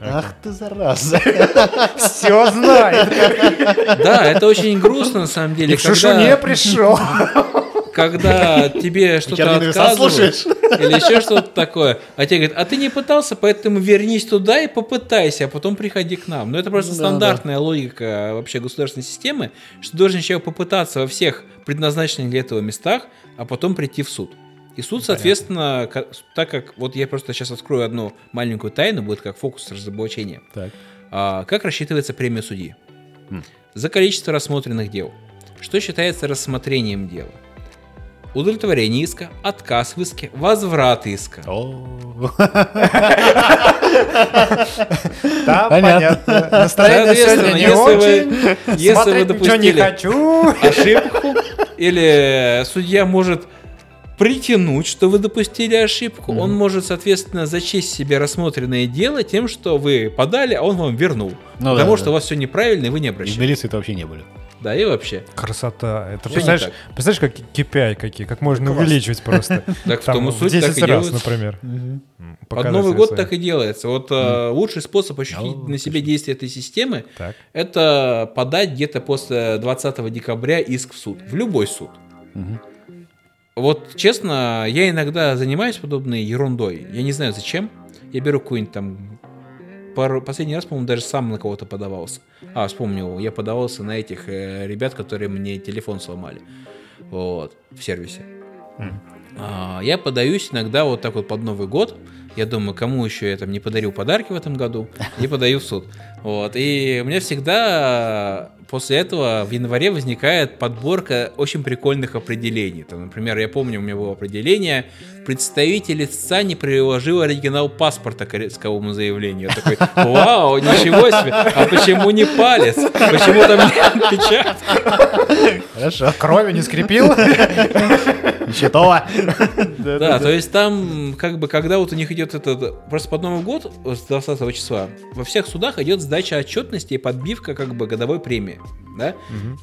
Ах ты зараза. Все знает. Да, это очень грустно на самом деле. И не пришел. когда тебе что-то отказывают, или еще что-то такое, а тебе говорят, а ты не пытался, поэтому вернись туда и попытайся, а потом приходи к нам. Но это просто Да, стандартная логика вообще государственной системы, что должен человек попытаться во всех предназначенных для этого местах, а потом прийти в суд. И суд, соответственно, так как, вот я просто сейчас открою одну маленькую тайну, будет как фокус разоблачения. Так. А, как рассчитывается премия судьи? М. За количество рассмотренных дел. Что считается рассмотрением дела? Удовлетворение иска, отказ в иске, возврат иска. Да, Понятно. Настроение сегодня не если очень. вы, если вы допустили хочу. ошибку, или судья может притянуть, что вы допустили ошибку, он может, соответственно, зачесть себе рассмотренное дело тем, что вы подали, а он вам вернул. Ну потому да, что да. у вас все неправильно, и вы не И в обращались. милиции-то вообще не были. Да, и вообще. Красота. Это представляешь, так. представляешь, как KPI какие, как можно Класс. увеличивать просто. Так в том и суть, так 10 и раз, делается. например. Под Новый год свои. так и делается. Вот э, лучший способ ощутить О, на себе действие этой системы Так. это подать где-то после 20 декабря иск в суд. В любой суд. Мгм. Вот, честно, я иногда занимаюсь подобной ерундой. Я не знаю зачем. Я беру какую-нибудь там... Пару... Последний раз, по-моему, даже сам на кого-то подавался. А, вспомнил, я подавался на этих э, ребят, которые мне телефон сломали. Вот, в сервисе. А, я подаюсь иногда вот так вот под Новый год. Я думаю, кому еще я там не подарил подарки в этом году, и подаю в суд. Вот. И у меня всегда после этого в январе возникает подборка очень прикольных определений. Там, например, я помню, у меня было определение «Представитель истца не приложил оригинал паспорта к исковому заявлению». Я такой, вау, ничего себе, а почему не палец? Почему там нет печатки? Хорошо. Крови не скрепил? Счетово. Да, то есть там, как бы, когда вот у них идет этот, просто под Новый год, с 20 числа, во всех судах идет сдача отчетности и подбивка, как бы, годовой премии, да?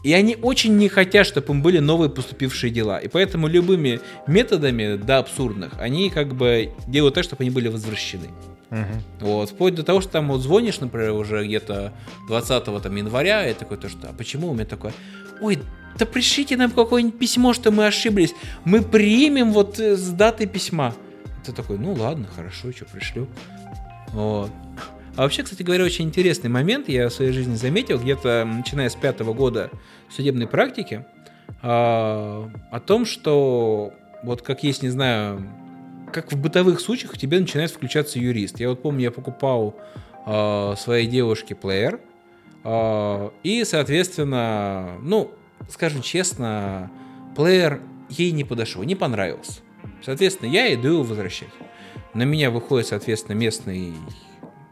И они очень не хотят, чтобы им были новые поступившие дела. И поэтому любыми методами, до абсурдных, они, как бы, делают так, чтобы они были возвращены. Мгм. Вот, вплоть до того, что там вот звонишь, например, уже где-то 20 там, января, и такой то, что, а почему у меня такое? Ой, да пришлите нам какое-нибудь письмо, что мы ошиблись. Мы примем вот э, с даты письма. Ты такой, ну ладно, хорошо, что пришлю. Вот. А вообще, кстати говоря, очень интересный момент я в своей жизни заметил, где-то начиная с пятого года судебной практики, а, о том, что вот как есть, не знаю, как в бытовых случаях у тебя начинает включаться юрист. Я вот помню, я покупал а, своей девушке плеер, а, и, соответственно, ну, скажем честно, плеер ей не подошел, не понравился. Соответственно, я иду его возвращать. На меня выходит, соответственно, местный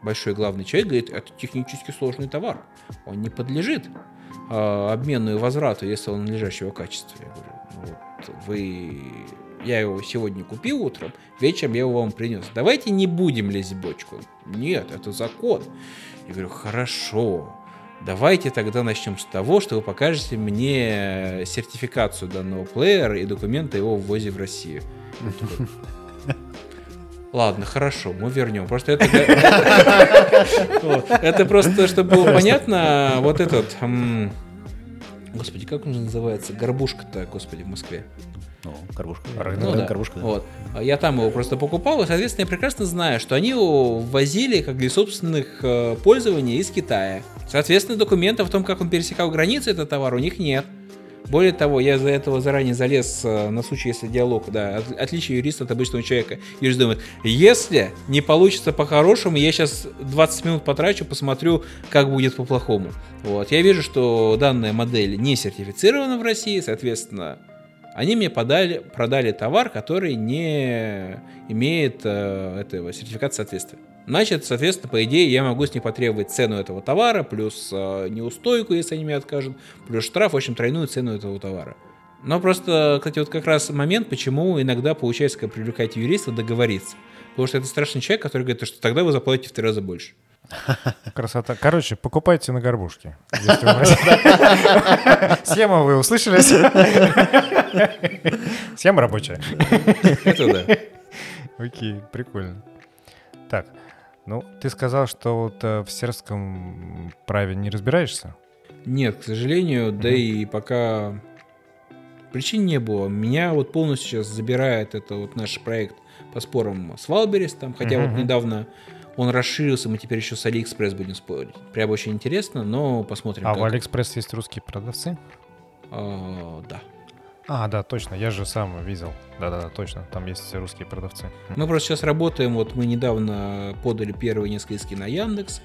большой главный человек, говорит, это технически сложный товар, он не подлежит а, обмену и возврату, если он надлежащего качества. Я говорю, «Ну вот вы... Я его сегодня купил утром, вечером я его вам принес. Давайте не будем лезть в бочку. Нет, это закон. Я говорю, хорошо. Давайте тогда начнем с того, что вы покажете мне сертификацию данного плеера и документы о его ввозе в Россию. Ладно, хорошо, мы вернем. Просто это... Это просто, чтобы было понятно, вот этот... Господи, как он называется? Горбушка-то, господи, в Москве. Ну, Горбушка. Рынок. Ну да. Горбушка, да. Вот. Я там его просто покупал, и, соответственно, я прекрасно знаю, что они его ввозили как для собственных э, пользований из Китая. Соответственно, документов о том, как он пересекал границы, этот товар, у них нет. Более того, я за этого заранее залез э, на случай, если диалог, да, от- отличие юриста от обычного человека. Юрист думает, если не получится по-хорошему, я сейчас 20 минут потрачу, посмотрю, как будет по-плохому. Вот. Я вижу, что данная модель не сертифицирована в России, соответственно, Они мне подали, продали товар, который не имеет э, этого сертификата соответствия. Значит, соответственно, по идее, я могу с них потребовать цену этого товара, плюс э, неустойку, если они мне откажут, плюс штраф, в общем, тройную цену этого товара. Но просто, кстати, вот как раз момент, почему иногда получается, когда привлекать юриста, договориться. Потому что это страшный человек, который говорит, что тогда вы заплатите в три раза больше. Красота. Короче, покупайте на горбушке. Схему вы услышали? Схема рабочая. Это да. Окей, прикольно. Так, ну, ты сказал, что вот э, в сербском праве не разбираешься? Нет, к сожалению, да и пока причин не было. Меня вот полностью сейчас забирает это вот наш проект по спорам с Wildberries, там, хотя вот недавно он расширился, мы теперь еще с Алиэкспресс будем спорить. Прям очень интересно, но посмотрим. А как. в Алиэкспресс есть русские продавцы? А, да. А, да, точно, я же сам видел. Да-да-да, точно, там есть русские продавцы. Мы просто сейчас работаем, вот мы недавно подали первые несколько иски на Яндекс,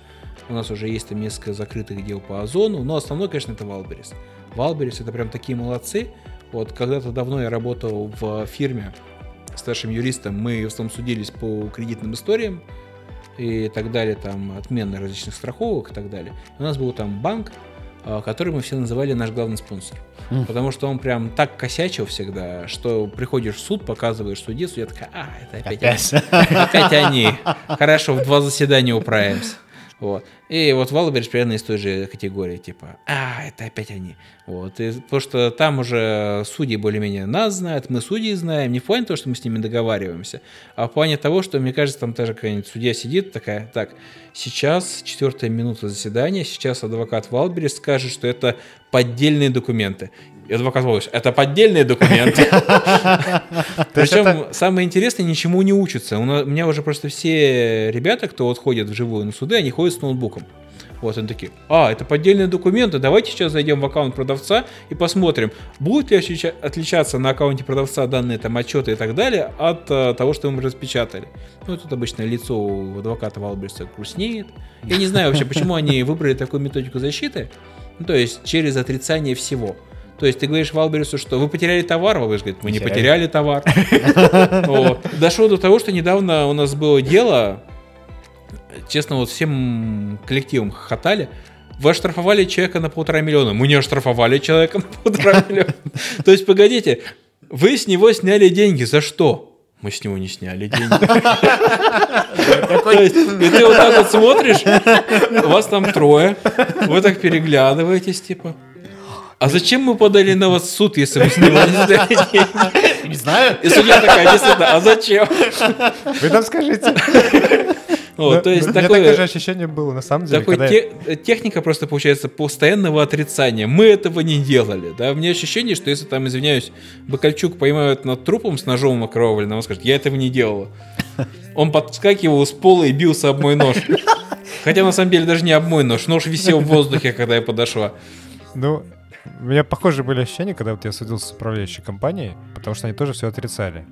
у нас уже есть там несколько закрытых дел по Озону, но основной, конечно, это Wildberries. Wildberries это прям такие молодцы. Вот когда-то давно я работал в фирме старшим юристом, мы в основном судились по кредитным историям и так далее, там отмены различных страховок и так далее. У нас был там банк, который мы все называли наш главный спонсор. Мгм. Потому что он прям так косячил всегда, что приходишь в суд, показываешь судье, судья такая, а, это опять, они. Опять они. Хорошо, в два заседания управимся. Вот. И вот Валберис примерно из той же категории, типа, а, это опять они. Вот. И, потому что там уже судьи более-менее нас знают, мы судьи знаем, не в плане того, что мы с ними договариваемся, а в плане того, что, мне кажется, там даже какая-нибудь судья сидит такая, так, сейчас четвертая минута заседания, сейчас адвокат Wildberries скажет, что это поддельные документы. И адвокат Wildberries, это поддельные документы. Причем самое интересное, ничему не учатся. У меня уже просто все ребята, кто вот ходят вживую на суды, они ходят с ноутбуком. Вот они такие, а, это поддельные документы, давайте сейчас зайдем в аккаунт продавца и посмотрим, будут ли отлича- отличаться на аккаунте продавца данные там отчеты и так далее от э, того, что мы распечатали. Ну, тут обычно лицо у адвоката Валберса грустнеет. Я не знаю вообще, почему они выбрали такую методику защиты, ну, то есть через отрицание всего. То есть ты говоришь Валберису, что вы потеряли товар, Валберис говорит, мы не Потеряли. товар. Дошло до того, что недавно у нас было дело, честно, вот всем коллективом хохотали, вы оштрафовали человека на полтора миллиона. Мы не оштрафовали человека на полтора миллиона. То есть, погодите, вы с него сняли деньги. За что? Мы с него не сняли деньги. То есть, И ты вот так вот смотришь, у вас там трое, вы так переглядываетесь, типа. А зачем мы подали на вас в суд, если вы с него не знаю. И судья такая, действительно, а зачем? Вы нам скажите. Вот, Ну, то есть у меня такое- такое же ощущение было, на самом деле, Такой те- техника просто получается постоянного отрицания. Мы этого не делали. Да? У меня ощущение, что если там, извиняюсь, Бакальчук поймают над трупом с ножом окровавленным, он скажет, я этого не делала. Он подскакивал с пола и бился об мой нож. Хотя на самом деле даже не об мой нож. Нож висел в воздухе, когда я подошла. Ну, у меня похожие были ощущения, когда вот я судился с управляющей компанией, потому что они тоже все отрицали.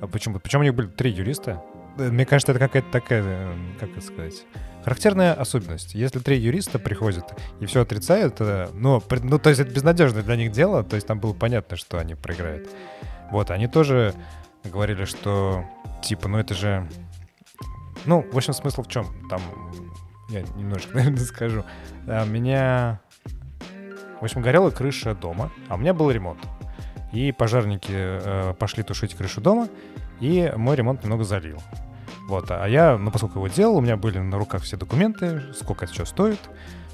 А почему? Причем у них были три юриста. Э, Мне кажется, это какая-то такая, э, как это сказать, характерная особенность. Если три юриста приходят и все отрицают, э, при- ну, то есть это безнадежное для них дело, то есть там было понятно, что они проиграют. Вот, они тоже говорили, что, типа, ну это же... Ну, в общем, смысл в чем? Там, я немножко, наверное, скажу. А, Меня общем, горела крыша дома, а у меня был ремонт. И пожарники э, пошли тушить крышу дома, и мой ремонт немного залил. Вот, а я, ну, поскольку его делал, у меня были на руках все документы, сколько это что стоит.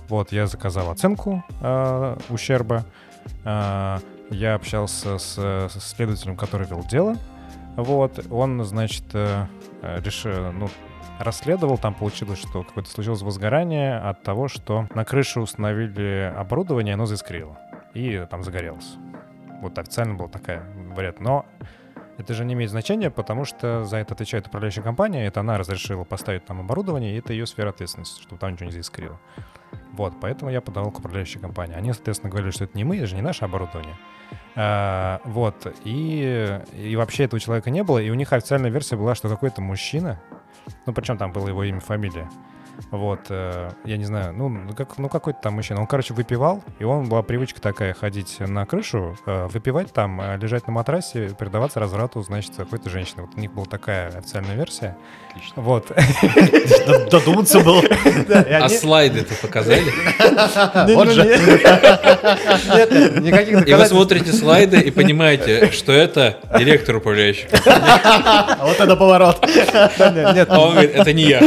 Вот, я заказал оценку э, ущерба. Э, я общался с, со следователем, который вел дело. Вот, он, значит, э, э, решил, ну, расследовал, там получилось, что какое-то случилось возгорание от того, что на крыше установили оборудование, оно заискрило. И там загорелось. Вот официально была такая вариант. Но это же не имеет значения, потому что за это отвечает управляющая компания, это она разрешила поставить там оборудование, и это ее сфера ответственности, чтобы там ничего не заискрило. Вот, поэтому я подавал к управляющей компании. Они, соответственно, говорили, что это не мы, это же не наше оборудование. А, вот, и, и вообще этого человека не было, и у них официальная версия была, что какой-то мужчина Ну, причем там было его имя, фамилия. Вот, э, я не знаю, ну, ну, как, ну какой-то там мужчина. Он, короче, выпивал, и он была привычка такая ходить на крышу, э, выпивать там, э, лежать на матрасе, предаваться разврату, значит, какой-то женщины. Вот у них была такая официальная версия. Отлично. Вот. Додуматься было. А слайды-то показали? Вот же. Нет, никаких И вы смотрите слайды и понимаете, что это директор управляющий. А вот это поворот. Нет, а он говорит, это не я.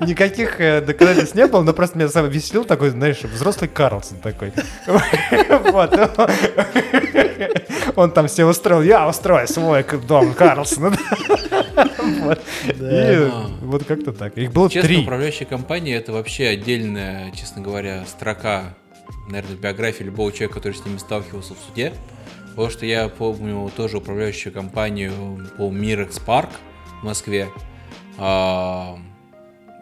Никаких э, доказательств не было, но просто меня сам веселил такой, знаешь, взрослый Карлсон такой. Вот. Он там все устроил, я устрою свой дом Карлсона. Вот. И вот как-то так. Их было Честно, три. управляющая компания это вообще отдельная, честно говоря, строка, наверное, биографии любого человека, который с ними сталкивался в суде. Потому что я помню тоже управляющую компанию по Мирекс Парк в Москве. А,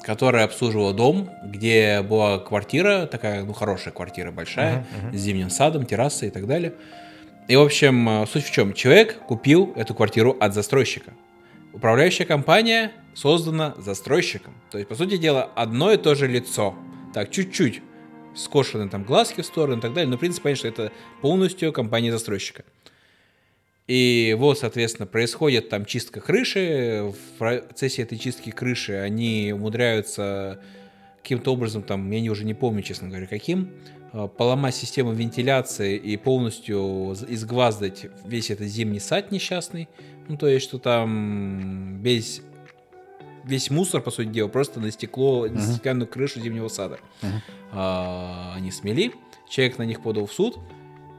которая обслуживала дом, где была квартира, такая, ну, хорошая квартира, большая, uh-huh, uh-huh. с зимним садом, террасой и так далее. И, в общем, э, суть в чем? Человек купил эту квартиру от застройщика. Управляющая компания создана застройщиком. То есть, по сути дела, одно и то же лицо. Так, чуть-чуть скошены там глазки в сторону и так далее, но, в принципе, понятно, что это полностью компания застройщика. И вот, соответственно, происходит там чистка крыши. В процессе этой чистки крыши они умудряются каким-то образом, там, я не, уже не помню, честно говоря, каким, а, поломать систему вентиляции и полностью изгваздать весь этот зимний сад несчастный. Ну, то есть, что там весь, весь мусор, по сути дела, просто на стекло, uh-huh. на стеклянную крышу зимнего сада. Uh-huh. А, они смели, человек на них подал в суд,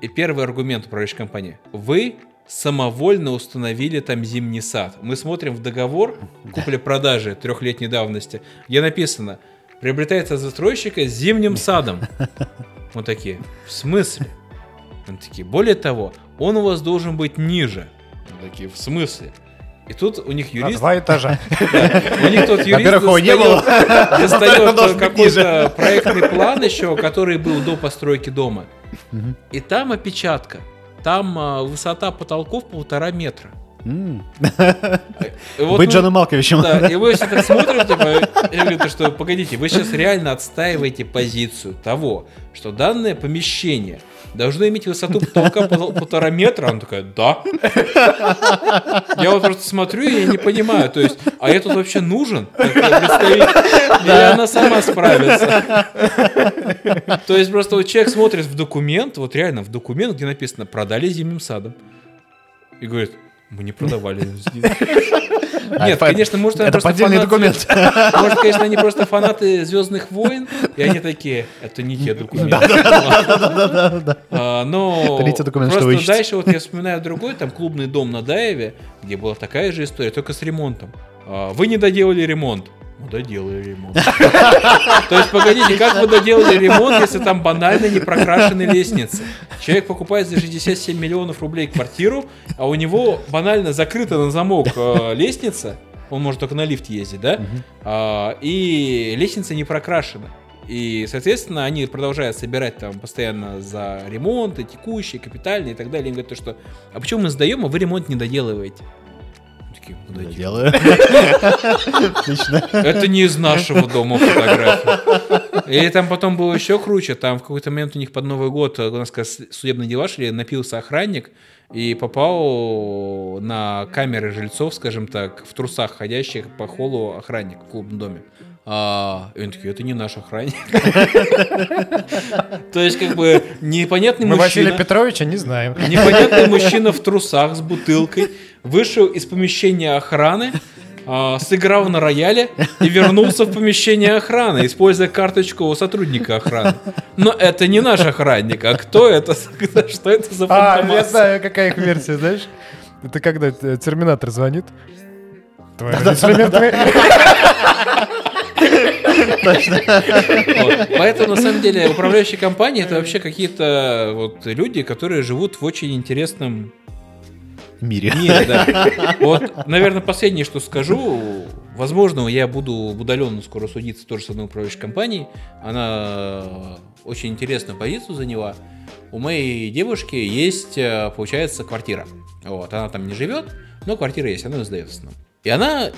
и первый аргумент управляющей компании. Вы самовольно установили там зимний сад. Мы смотрим в договор купли-продажи трехлетней давности, где написано «Приобретается застройщика с зимним садом». Вот такие. В смысле? Он такие. Более того, он у вас должен быть ниже. Вот такие. В смысле? И тут у них юрист... На два этажа. У них тот юрист достает какой-то проектный план еще, который был до постройки дома. И там опечатка. Там а, высота потолков полтора метра. Mm. Вот Быть Джоном Малковичем. Да, и вы все так смотрите, типа, я говорю, что погодите, вы сейчас реально отстаиваете позицию того, что данное помещение должно иметь высоту потолка полтора метра. Она такая, да. Я вот просто смотрю, и я не понимаю, то есть, а я тут вообще нужен? Или она сама справится? То есть просто вот человек смотрит в документ, вот реально в документ, где написано «продали зимним садом». И говорит, мы не продавали. Нет, конечно, может, это поддельный документ. Может, конечно, они просто фанаты Звездных войн, и они такие, это не те документы. А, но просто дальше вот я вспоминаю другой, там клубный дом на Даеве, где была такая же история, только с ремонтом. А, вы не доделали ремонт. Мы доделали ремонт. То есть, погодите, как вы доделали ремонт, если там банально не прокрашены лестницы? Человек покупает за 67 миллионов рублей квартиру, а у него банально закрыта на замок э, лестница, он может только на лифт ездить, да? А, и лестница не прокрашена. И, соответственно, они продолжают собирать там постоянно за ремонты, текущие, капитальные и так далее. Им говорят, что а почему мы сдаем, а вы ремонт не доделываете? Такие, куда делаю. Отлично. Это не из нашего дома фотография. И там потом было еще круче. Там в какой-то момент у них под Новый год, у нас как судебные дела шли, напился охранник и попал на камеры жильцов, скажем так, в трусах ходящих по холлу охранник в клубном доме. А, и он такие, это не наш охранник. То есть, как бы, непонятный мужчина... Мы Василия Петровича не знаем. Непонятный мужчина в трусах с бутылкой вышел из помещения охраны, а, сыграл на рояле и вернулся в помещение охраны, используя карточку у сотрудника охраны. Но это не наш охранник, а кто это? Что это за А, я знаю, какая их версия, знаешь? Это когда Терминатор звонит. Твой. Поэтому, на самом деле, управляющие компании это вообще какие-то вот люди, которые живут в очень интересном мире. Мире, да. Вот, наверное, последнее, что скажу. Возможно, я буду удаленно скоро судиться тоже с одной управляющей компанией. Она очень интересную позицию заняла. У моей девушки есть, получается, квартира. Вот, она там не живет, но квартира есть, она сдается нам. И она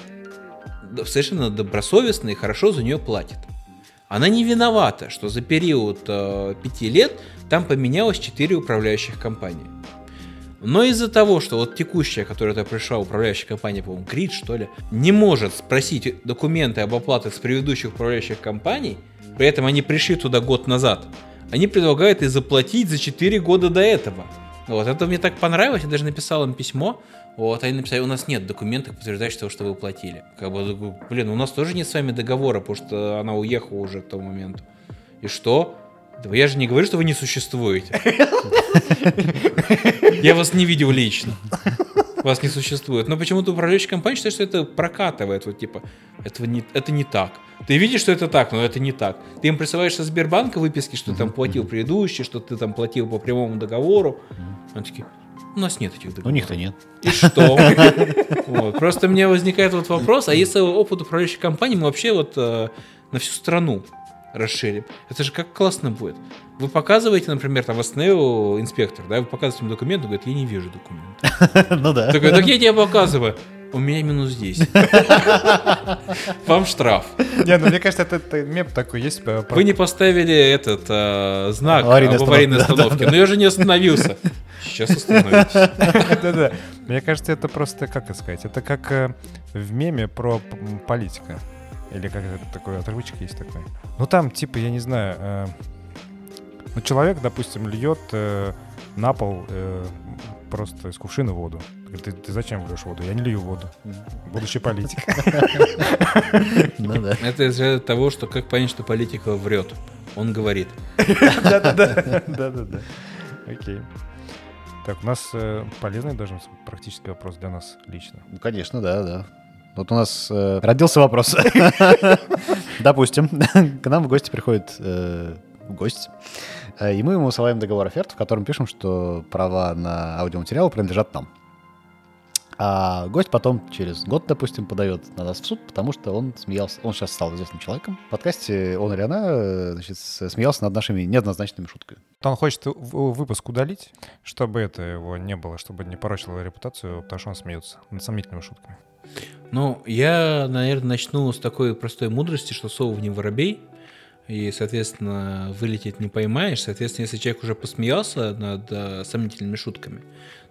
совершенно добросовестно и хорошо за нее платит. Она не виновата, что за период э, пяти лет там поменялось четыре управляющих компании. Но из-за того, что вот текущая, которая туда пришла, управляющая компания, по-моему, Крит, что ли, не может спросить документы об оплатах с предыдущих управляющих компаний, при этом они пришли туда год назад, они предлагают и заплатить за 4 года до этого. Вот, это мне так понравилось, я даже написал им письмо, вот, они написали, у нас нет документов, подтверждающих что вы платили. Как бы, блин, у нас тоже нет с вами договора, потому что она уехала уже к тому моменту. И что? Я же не говорю, что вы не существуете. Я вас не видел лично. Вас не существует. Но почему-то управляющая компания считает, что это прокатывает. Вот типа, этого не, это не так. Ты видишь, что это так, но это не так. Ты им присылаешь со Сбербанка выписки, что ты там платил предыдущий, что ты там платил по прямому договору. Они такие, у нас нет этих договоров. У них-то нет. И что? Вот. Просто мне возникает вот вопрос, а если опыт управляющей компании мы вообще вот э, на всю страну расширим. Это же как классно будет. Вы показываете, например, там в СНЭО инспектор, да, вы показываете ему документ, он говорит, я не вижу документ. Ну да. Такой, так я тебе показываю. У меня минус 10. Вам штраф. Не, ну мне кажется, это, это мем такой есть. Про... Вы не поставили этот э, знак Аварийной об аварийной остановке, остановке, но я же не остановился. Сейчас остановитесь. Да-да. Мне кажется, это просто, как это сказать, это как э, в меме про политика. Или как это такой отрывочек есть такой. Ну там, типа, я не знаю, э, ну человек, допустим, льет э, на пол э, просто из кувшина воду. Говорит, ты, ты зачем льешь воду? Я не лью воду. Будущий политик. Ну да. Это из-за того, что как понять, что политик врет. Он говорит. Да-да-да. Да-да-да. Окей. Так, у нас э, полезный должен быть практический вопрос для нас лично. Ну, конечно, да, да. Вот у нас э, родился вопрос. Допустим, к нам в гости приходит э, гость, э, и мы ему высылаем договор оферт, в котором пишем, что права на аудиоматериал принадлежат нам. А гость потом через год, допустим, подает на нас в суд, потому что он смеялся, он сейчас стал известным человеком. В подкасте он или она, э, значит, смеялся над нашими неоднозначными шутками. Он хочет выпуск удалить, чтобы это его не было, чтобы не порочило репутацию, потому что он смеется над сомнительными шутками. Ну, я, наверное, начну с такой простой мудрости, что сов не воробей, и, соответственно, вылететь не поймаешь. Соответственно, если человек уже посмеялся над э, сомнительными шутками,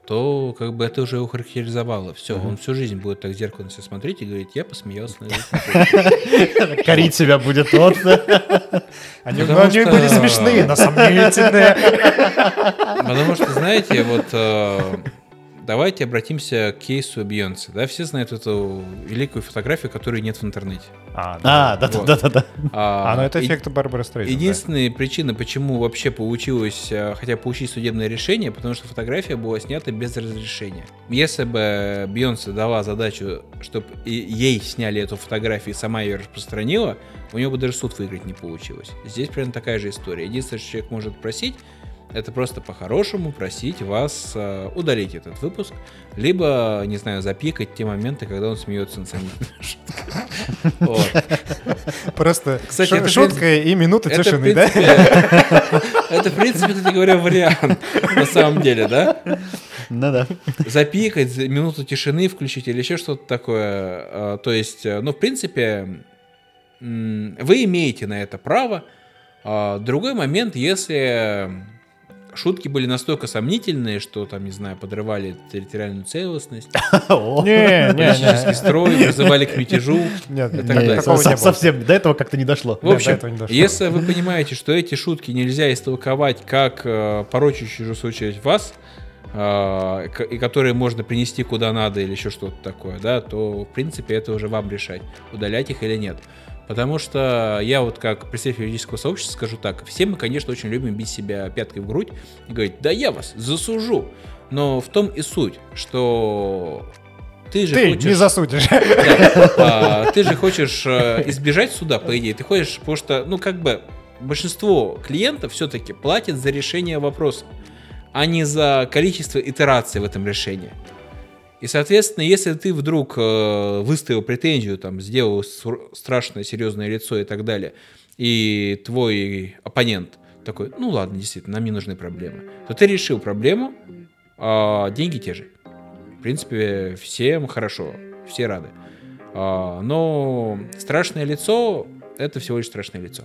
то как бы это уже его характеризовало. Все, он всю жизнь будет так в зеркало на себя смотреть и говорить, я посмеялся над этим шуткой». Корить себя будет он. Они, Потому они были смешные, но сомнительные. Потому что, знаете, вот э, давайте обратимся к кейсу Бейонсе. Да, все знают эту великую фотографию, которой нет в интернете. А, А, Вот. да-да-да-да. А, А, ну это и- эффект Барбары Стрейзен. да. Единственная причина, почему вообще получилось, э, хотя получить судебное решение, потому что фотография была снята без разрешения. Если бы Бейонсе дала задачу, чтобы ей сняли эту фотографию и сама ее распространила, у нее бы даже суд выиграть не получилось. Здесь примерно такая же история. Единственное, что человек может просить, это просто по-хорошему просить вас э, удалить этот выпуск, либо, не знаю, запикать те моменты, когда он смеется над. Вот. Просто шутка и минута тишины, да? это, в принципе, кстати говоря, вариант, на самом деле, да? Ну да. Запикать, за минуту тишины включить или еще что-то такое. А, То есть, э, ну, в принципе, вы имеете на это право. А, Другой момент, если шутки были настолько сомнительные, что там, не знаю, подрывали территориальную целостность. Не, не, политический не. строй, призывали к мятежу. Нет, И так далее. Совсем до этого как-то не дошло. В общем, если вы понимаете, что эти шутки нельзя истолковать как э, порочащую, в свою очередь, вас, э, и которые можно принести куда надо или еще что-то такое, да, то, в принципе, это уже вам решать, удалять их или нет. Потому что я вот как представитель юридического сообщества скажу так, все мы, конечно, очень любим бить себя пяткой в грудь и говорить, да я вас засужу. Но в том и суть, что ты же Ты хочешь... не засудишь. Да. А, ты же хочешь э, избежать суда, по идее. Ты хочешь, потому что, ну, как бы, большинство клиентов все-таки платят за решение вопроса, а не за количество итераций в этом решении. И, соответственно, если ты вдруг э, выставил претензию, там, сделал страшное, серьезное лицо и так далее, и твой оппонент такой, ну ладно, действительно, нам не нужны проблемы, то ты решил проблему, а деньги те же. В принципе, всем хорошо, все рады. А, но страшное лицо – это всего лишь страшное лицо.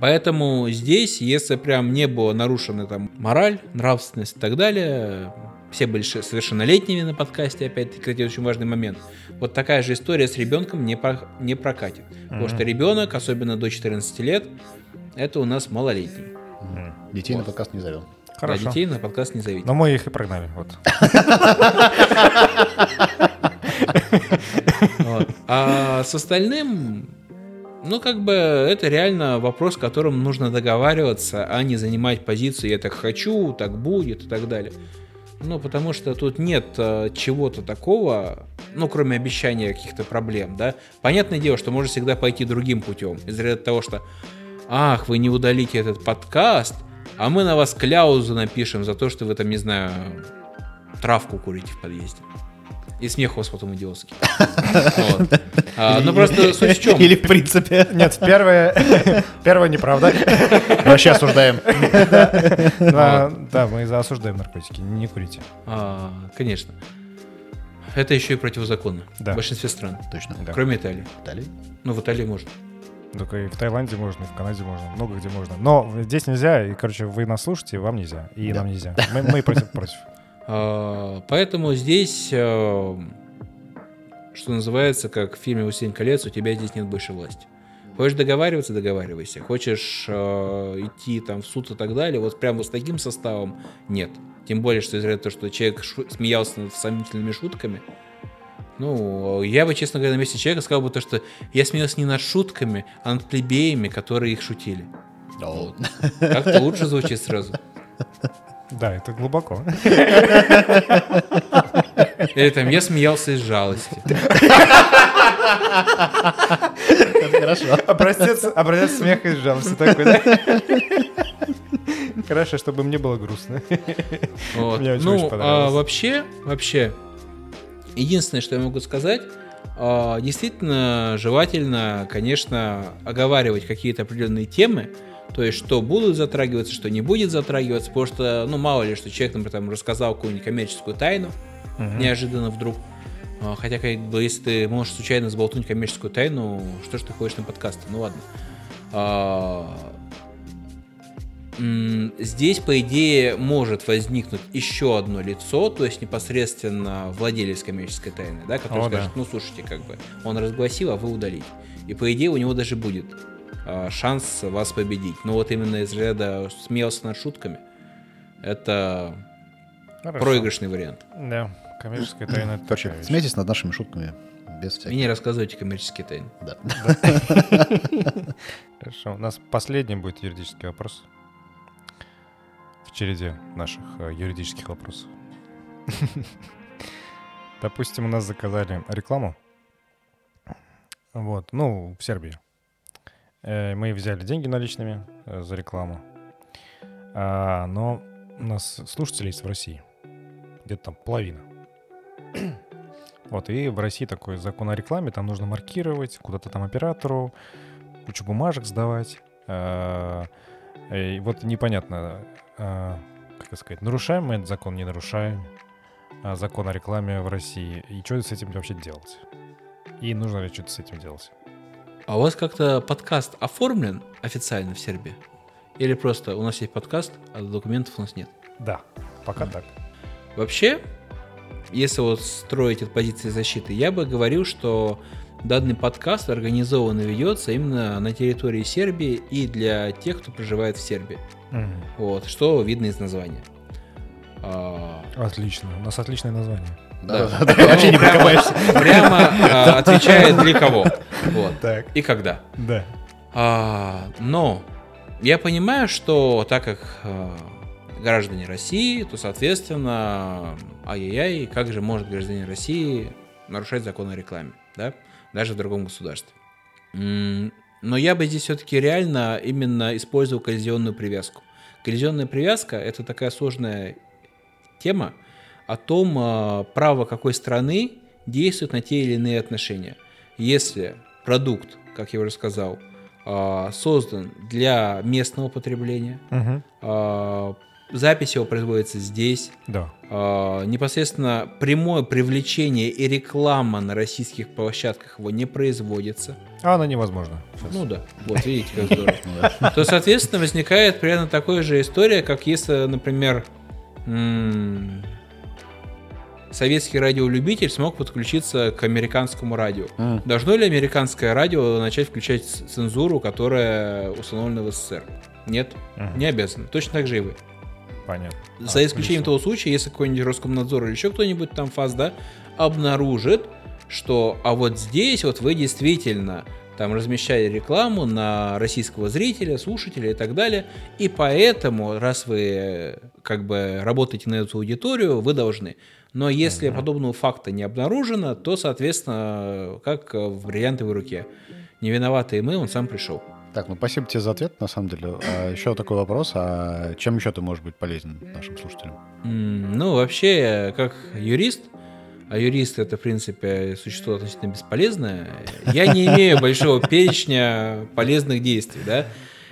Поэтому здесь, если прям не было нарушена там мораль, нравственность и так далее, все были совершеннолетними на подкасте, опять-таки, кстати, очень важный момент. Вот такая же история с ребенком не, про, не прокатит. Mm-hmm. Потому что ребенок, особенно до 14 лет, это у нас малолетний. Mm-hmm. Детей вот. на подкаст не зовем. Хорошо. Да, детей на подкаст не зовите. Но мы их и прогнали, вот. А с остальным, ну, как бы, это реально вопрос, которым нужно договариваться, а не занимать позицию «я так хочу», «так будет» и так далее. Ну, потому что тут нет э, чего-то такого, ну, кроме обещания каких-то проблем, да. Понятное дело, что можно всегда пойти другим путем. Из ряда того, что «Ах, вы не удалите этот подкаст, а мы на вас кляузу напишем за то, что вы там, не знаю, травку курите в подъезде». И смех у вас потом идиотский. А, ну просто суть в чем? Или в принципе. Нет, первое, первое неправда. Вообще осуждаем. Да, мы за осуждаем наркотики, не курите. А, конечно. Это еще и противозаконно. Да. В большинстве стран. Точно. Кроме Италии. Италии? Ну, в Италии можно. Только и в Таиланде можно, и в Канаде можно, много где можно. Но здесь нельзя, и, короче, вы нас слушаете, вам нельзя, и нам нельзя. Мы, мы против, против. А, поэтому здесь, э, что называется, как в фильме «Властелин колец», у тебя здесь нет больше власти. Хочешь договариваться, договаривайся. Хочешь э, идти там в суд и так далее, вот прямо с таким составом нет. Тем более, что из-за того, что человек шу- смеялся над сомнительными шутками. Ну, я бы, честно говоря, на месте человека сказал бы то, что я смеялся не над шутками, а над плебеями, которые их шутили. Вот. Как-то лучше звучит сразу. Да, это глубоко. Или там я смеялся из жалости. Это хорошо. Образец, образец смеха из жалости такой, да? Хорошо, чтобы мне было грустно. Вот. Мне очень, ну, очень а вообще, вообще, единственное, что я могу сказать, а, действительно желательно, конечно, оговаривать какие-то определенные темы, то есть, что будут затрагиваться, что не будет затрагиваться, потому что, ну, мало ли, что человек, например, там, рассказал какую-нибудь коммерческую тайну, угу. неожиданно вдруг. А, хотя, как бы, если ты можешь случайно сболтнуть коммерческую тайну, что ж ты ходишь на подкасты? Ну ладно. А, здесь, по идее, может возникнуть еще одно лицо, то есть непосредственно владелец коммерческой тайны, да, который О, скажет, да. ну слушайте, как бы он разгласил, а вы удалите. И по идее у него даже будет шанс вас победить. Но вот именно из ряда смеялся над шутками, это Хорошо. проигрышный вариант. Да, коммерческая тайна. Короче, смейтесь над нашими шутками без всяких. И не рассказывайте коммерческие тайны. Да. Хорошо, у нас последний будет юридический вопрос в череде наших э, юридических вопросов. Допустим, у нас заказали рекламу. Вот, ну, в Сербии. Э, мы взяли деньги наличными э, за рекламу. А, но у нас слушателей есть в России. Где-то там половина. Вот, и в России такой закон о рекламе, там нужно маркировать, куда-то там оператору, кучу бумажек сдавать. А, и вот непонятно, а, как сказать, нарушаем мы этот закон, не нарушаем закон о рекламе в России. И что с этим вообще делать? И нужно ли что-то с этим делать? А у вас как-то подкаст оформлен официально в Сербии? Или просто у нас есть подкаст, а документов у нас нет? Да, пока а. так. Вообще, если вот строить от позиции защиты, я бы говорил, что данный подкаст организованно ведется именно на территории Сербии и для тех, кто проживает в Сербии. Угу. Вот, что видно из названия. А... Отлично. У нас отличное название. Да, вообще не прокопаешься. Прямо а, отвечает для кого. Вот. И когда. Да. А, но я понимаю, что так как а, граждане России, то, соответственно, ай-яй-яй, как же может гражданин России нарушать закон о рекламе, да, даже в другом государстве. Но я бы здесь все-таки реально именно использовал коллизионную привязку. Коллизионная привязка – это такая сложная тема, о том, а, право какой страны действует на те или иные отношения. Если продукт, как я уже сказал, а, создан для местного потребления, угу. запись его производится здесь. Да. Непосредственно прямое привлечение и реклама на российских площадках его не производится. А она невозможна. Ну да, вот видите, как здорово. То, соответственно, возникает примерно такая же история, как если, например, советский радиолюбитель смог подключиться к американскому радио. Mm. Должно ли американское радио начать включать цензуру, которая установлена в СССР? Нет, mm. не обязано. Точно так же и вы. Понятно. За а, исключением отлично. того случая, если какой-нибудь Роскомнадзор или еще кто-нибудь там ФАС, да, обнаружит, что а вот здесь вот вы действительно там размещали рекламу на российского зрителя, слушателя и так далее. И поэтому, раз вы как бы работаете на эту аудиторию, вы должны. Но если uh-huh. подобного факта не обнаружено, то, соответственно, как в бриллиантовой руке. Не виноваты и мы, он сам пришел. Так, ну спасибо тебе за ответ, на самом деле. А еще такой вопрос, а чем еще ты можешь быть полезен нашим слушателям? Ну, вообще, как юрист, а юрист это, в принципе, существо относительно бесполезное, я не имею большого перечня полезных действий, да.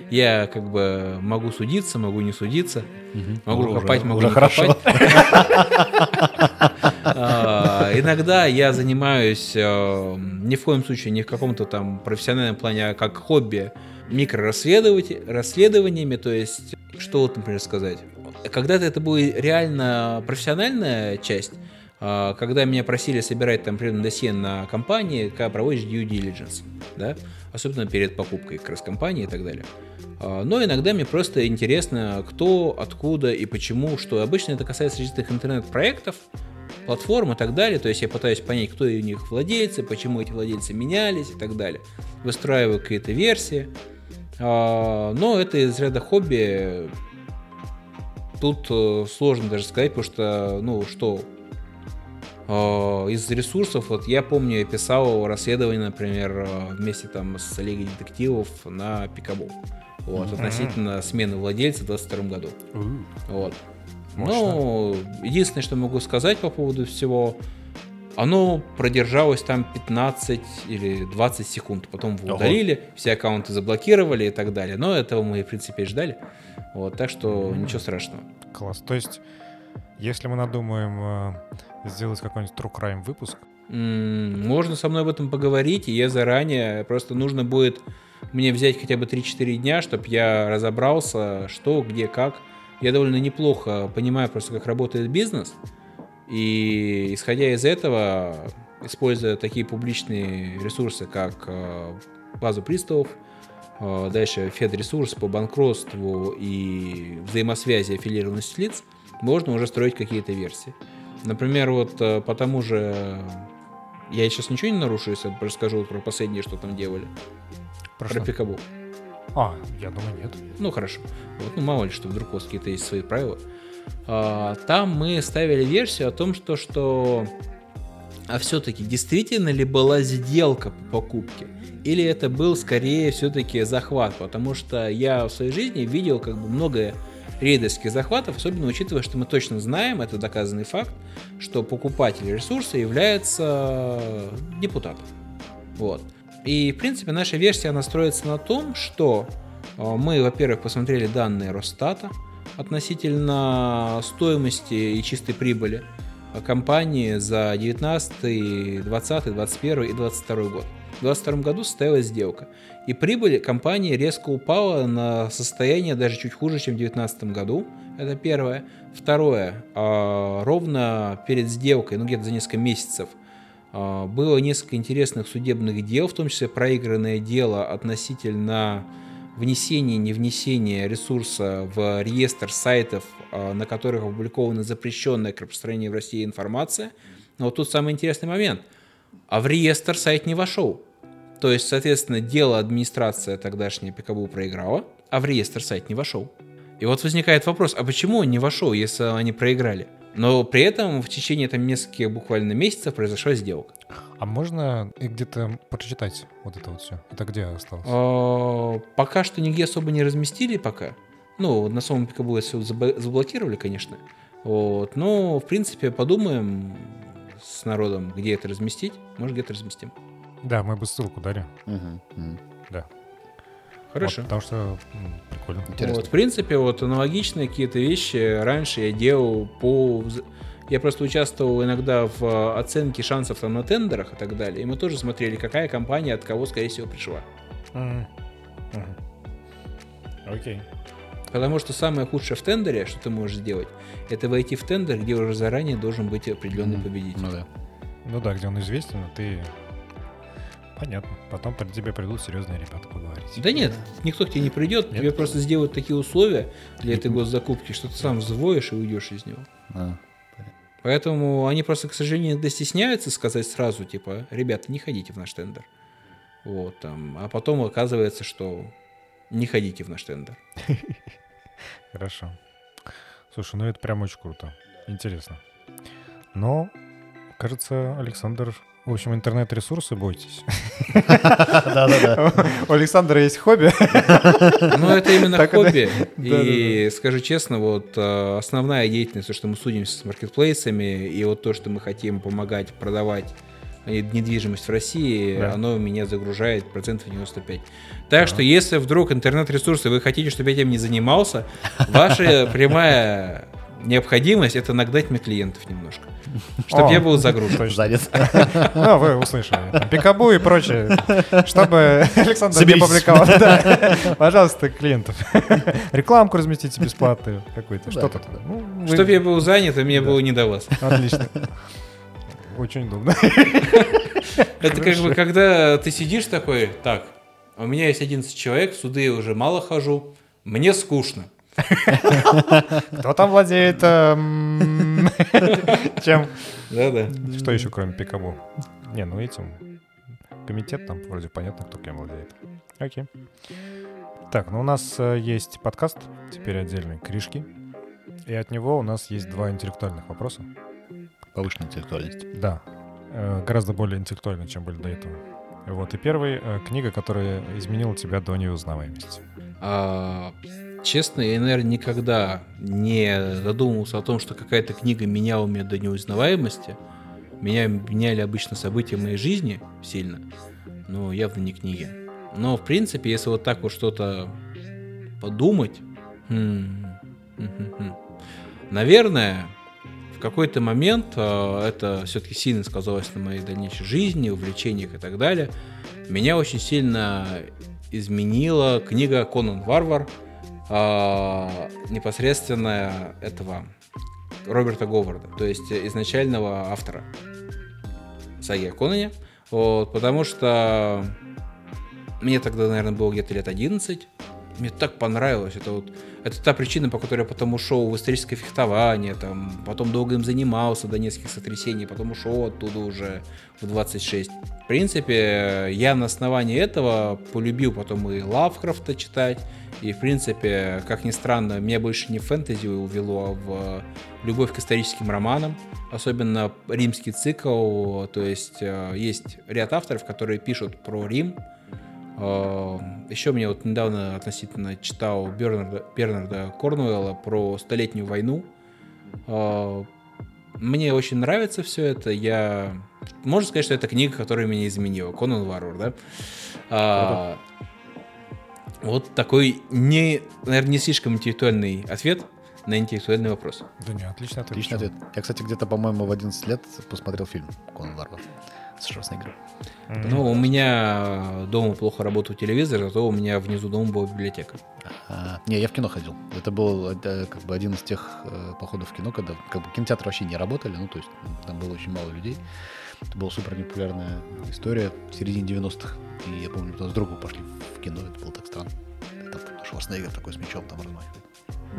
Я как бы могу судиться, могу не судиться, угу. могу уже, копать, могу уже не хорошо. копать. А, иногда я занимаюсь э, ни в коем случае, ни в каком-то там профессиональном плане, а как хобби микрорасследованиями, то есть, что вот, например, сказать. Когда-то это была реально профессиональная часть, а, когда меня просили собирать там примерно досье на компании, когда проводишь due diligence, да, особенно перед покупкой как раз компании и так далее. А, но иногда мне просто интересно, кто, откуда и почему, что обычно это касается различных интернет-проектов, платформ и так далее. То есть я пытаюсь понять, кто у них владельцы, почему эти владельцы менялись и так далее. Выстраиваю какие-то версии. А, но это из ряда хобби. Тут э, сложно даже сказать, потому что, ну, что из ресурсов, вот я помню, я писал расследование, например, э, вместе там с Лигой детективов на Пикабу. Вот, mm-hmm. относительно смены владельца в 22 году. Mm-hmm. Вот. Ну, единственное, что могу сказать по поводу всего, оно продержалось там 15 или 20 секунд, потом его удалили, Ого. все аккаунты заблокировали и так далее. Но этого мы, в принципе, и ждали. Вот, так что mm-hmm. ничего страшного. Класс. То есть, если мы надумаем э, сделать какой-нибудь True Crime выпуск, можно со мной об этом поговорить, и я заранее, просто нужно будет мне взять хотя бы 3-4 дня, чтобы я разобрался, что, где, как. Я довольно неплохо понимаю просто, как работает бизнес, и исходя из этого, используя такие публичные ресурсы, как э, базу приставов, э, дальше Федресурс по банкротству и взаимосвязи аффилированности лиц, можно уже строить какие-то версии. Например, вот э, по тому же... Я сейчас ничего не нарушу, если расскажу про последнее, что там делали. Про, про Пикабу. А, я думаю, нет. Ну, хорошо. Вот, ну, мало ли, что вдруг у вас какие-то есть свои правила. А, там мы ставили версию о том, что, что а все-таки действительно ли была сделка по покупке? Или это был скорее все-таки захват? Потому что я в своей жизни видел как бы много рейдерских захватов, особенно учитывая, что мы точно знаем, это доказанный факт, что покупатель ресурса является депутатом. Вот. И, в принципе, наша версия, она строится на том, что а, мы, во-первых, посмотрели данные Росстата, относительно стоимости и чистой прибыли компании за 19, 20, 21 и 22 год. В 2022 году состоялась сделка. И прибыль компании резко упала на состояние даже чуть хуже, чем в 2019 году. Это первое. Второе. А, ровно перед сделкой, ну где-то за несколько месяцев, а, было несколько интересных судебных дел, в том числе проигранное дело относительно внесение, не внесение ресурса в реестр сайтов, а, на которых опубликована запрещенная к распространению в России информация. Но вот тут самый интересный момент. А в реестр сайт не вошел. То есть, соответственно, дело администрация тогдашняя ПКБУ проиграла, а в реестр сайт не вошел. И вот возникает вопрос, а почему он не вошел, если они проиграли? Но при этом в течение там нескольких буквально месяцев произошла сделка. А можно где-то прочитать вот это вот все? Это где осталось? А, пока что нигде особо не разместили пока. Ну, на самом пикабу все заблокировали, конечно. Вот. Но, в принципе, подумаем с народом, где это разместить. Может, где-то разместим. Да, мы бы ссылку дали. Угу. Да. Хорошо. Вот, потому что м, прикольно. Интересно. Вот, в принципе, вот аналогичные какие-то вещи раньше я делал по... Я просто участвовал иногда в э, оценке шансов там на тендерах и так далее. И мы тоже смотрели, какая компания от кого, скорее всего, пришла. Мгм. Мгм. Окей. Потому что самое худшее в тендере, что ты можешь сделать, это войти в тендер, где уже заранее должен быть определенный Мгм. победитель. Ну да. Ну да, где он известен, а ты... Понятно. Потом при тебе придут серьезные ребята поговорить. Да нет, никто к тебе не придет, Нет? тебе просто сделают такие условия для этой госзакупки, что ты сам взвоишь и уйдешь из него. А, Поэтому они просто, к сожалению, иногда стесняются сказать сразу, типа, ребята, не ходите в наш тендер. Вот, там. А потом оказывается, что не ходите в наш тендер. Хорошо. Слушай, ну это прям очень круто. Интересно. Но, кажется, Александр... В общем, интернет-ресурсы бойтесь. Да-да-да. У Александра есть хобби. Ну, это именно хобби. И скажу честно, вот э, основная деятельность, то, что мы судимся с маркетплейсами, и вот то, что мы хотим помогать продавать недвижимость в России, Да. оно меня загружает процентов 95. Так что, если вдруг интернет-ресурсы, вы хотите, чтобы я этим не занимался, ваша прямая необходимость это нагнать мне клиентов немножко. Чтобы я был загружен. Занят. Ну, вы услышали. Пикабу и прочее. Чтобы Александр не публиковал. Пожалуйста, клиентов. Рекламку разместите бесплатную какую-то. Что да, тут? да. Ну, Чтобы я был занят, и мне было не до вас. Отлично. Очень удобно. Это как бы, когда ты сидишь такой, так, у меня есть 11 человек, в суды я уже мало хожу, мне скучно. Кто там владеет эм, чем? Да-да. Что еще, кроме Пикабу? Не, ну этим. Комитет там вроде понятно, кто кем владеет. Окей. Так, ну у нас э, есть подкаст, теперь отдельный, Кришки. И от него у нас есть два интеллектуальных вопроса. Повышенная интеллектуальность. Да, э, гораздо более интеллектуальны, чем были до этого. Вот, и первый э, книга, которая изменила тебя до неузнаваемости. А, честно, я, наверное, никогда не задумывался о том, что какая-то книга меняла меня до неузнаваемости. Меня меняли обычно события моей жизни сильно, но явно не книги. Но, в принципе, если вот так вот что-то подумать, хм, хм, хм, хм. наверное, в какой-то момент э, это все-таки сильно сказалось на моей дальнейшей жизни, увлечениях и так далее. Меня очень сильно изменила книга Конан Варвар, непосредственно этого Роберта Говарда, то есть изначального автора саги о. Вот, потому что мне тогда, наверное, было где-то лет 11. Мне так понравилось. Это вот это та причина, по которой я потом ушел в историческое фехтование, там, потом долго им занимался до нескольких сотрясений, потом ушел оттуда уже в 26. В принципе, я на основании этого полюбил потом и Лавкрафта читать, и, в принципе, как ни странно, меня больше не фэнтези увело, а в любовь к историческим романам, особенно римский цикл, то есть э, есть ряд авторов, которые пишут про Рим, Еще мне вот недавно относительно читал Бернарда, Бернарда Корнуэлла про Столетнюю войну. Мне очень нравится все это. Я... Можно сказать, что это книга, которая меня изменила. Конан Варвар, да? А, Вот такой, не, наверное, не слишком интеллектуальный ответ на интеллектуальный вопрос. Да не, отличный ответ. Отличный ответ. Я, кстати, где-то, по-моему, в 11 лет посмотрел фильм «Конан Варвар» Шварценеггером. М. Ну, у меня дома плохо работал телевизор, зато у меня внизу дома была библиотека. А, не, я в кино ходил. Это был э, как бы один из тех э, походов в кино, когда как бы кинотеатры вообще не работали, ну, то есть там было очень мало людей. Это была супер непопулярная история в середине 90-х. И я помню, мы с другом пошли в кино, это было так странно. Там Шварценеггер такой с мечом там размахивает.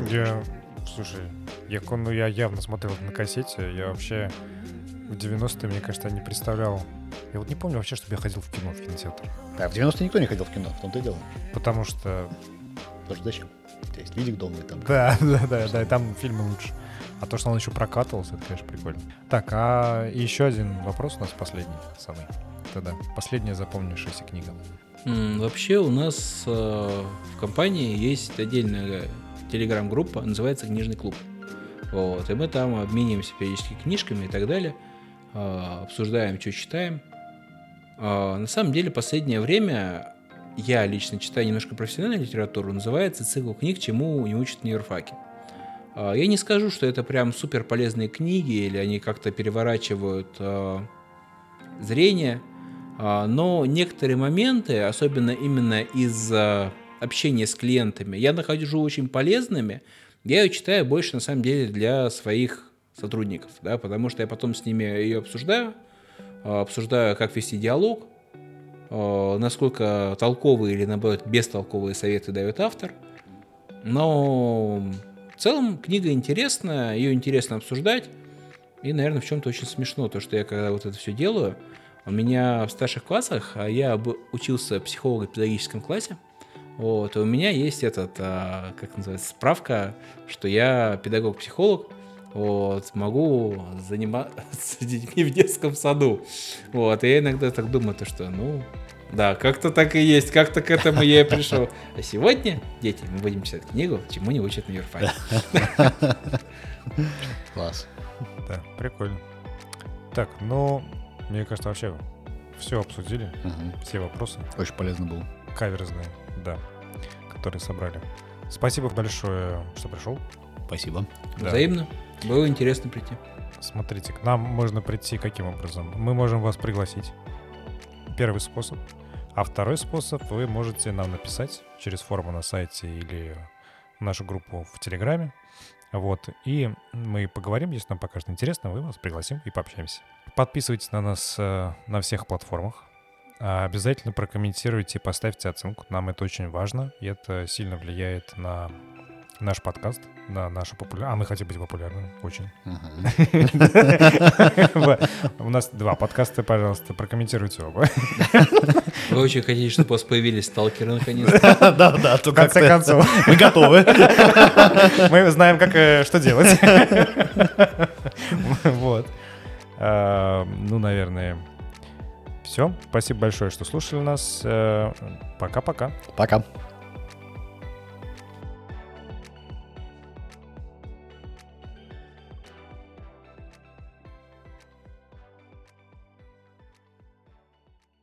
Я, слушай, я, ну, я явно смотрел на кассете. Я вообще в 90-е, мне кажется, не представлял. Я вот не помню вообще, чтобы я ходил в кино, в кинотеатр. А в 90-е никто не ходил в кино, в том-то и дело. Потому что... Потому что зачем? У тебя есть видик дома, и там Да, да, да, да, и там фильмы лучше. А то, что он еще прокатывался, это, конечно, прикольно. Так, а еще один вопрос у нас последний, самый. Тогда последняя запомнившаяся книга. Вообще у нас э, в компании есть отдельная телеграм-группа, называется «Книжный клуб». Вот, и мы там обмениваемся периодически книжками и так далее, обсуждаем, что читаем. Э, На самом деле, последнее время я лично читаю немножко профессиональную литературу, называется цикл книг «Чему не учат на юрфаке». А, я не скажу, что это прям супер полезные книги, или они как-то переворачивают зрение, но некоторые моменты, особенно именно из-за общения с клиентами, я нахожу очень полезными. Я ее читаю больше, на самом деле, для своих сотрудников, да, потому что я потом с ними ее обсуждаю, обсуждаю, как вести диалог, насколько толковые или, наоборот, бестолковые советы дает автор. Но в целом книга интересная, ее интересно обсуждать. И, наверное, в чем-то очень смешно, то, что я когда вот это все делаю, у меня в старших классах, а я учился в психолого-педагогическом классе, вот, и у меня есть этот, а, как называется, справка, что я педагог-психолог, вот, могу заниматься детьми в детском саду. Вот, и я иногда так думаю, то, что, ну, да, как-то так и есть, как-то к этому я и пришел. А сегодня, дети, мы будем читать книгу «Чему не учат на юрфаке». Класс. Да, прикольно. Так, ну, мне кажется, вообще все обсудили, угу. все вопросы. Очень полезно было. Каверзные, да, которые собрали. Спасибо большое, что пришел. Спасибо. Да. Взаимно. Было интересно прийти. Смотрите, к нам можно прийти каким образом? Мы можем вас пригласить первый способ. А второй способ вы можете нам написать через форму на сайте или нашу группу в Телеграме. Вот, и мы поговорим, если нам покажется интересно, мы вас пригласим и пообщаемся. Подписывайтесь на нас э, на всех платформах. А обязательно прокомментируйте, поставьте оценку. Нам это очень важно, и это сильно влияет на наш подкаст, на нашу популярность. А мы хотим быть популярными, очень. У нас два подкаста, пожалуйста, прокомментируйте оба. Вы очень хотите, чтобы у вас появились сталкеры наконец Да, да, в конце концов. Мы готовы. Мы знаем, как э, что делать. Вот. А, ну, наверное, все. Спасибо большое, что слушали нас. Э, пока-пока. Пока. -пока. Пока.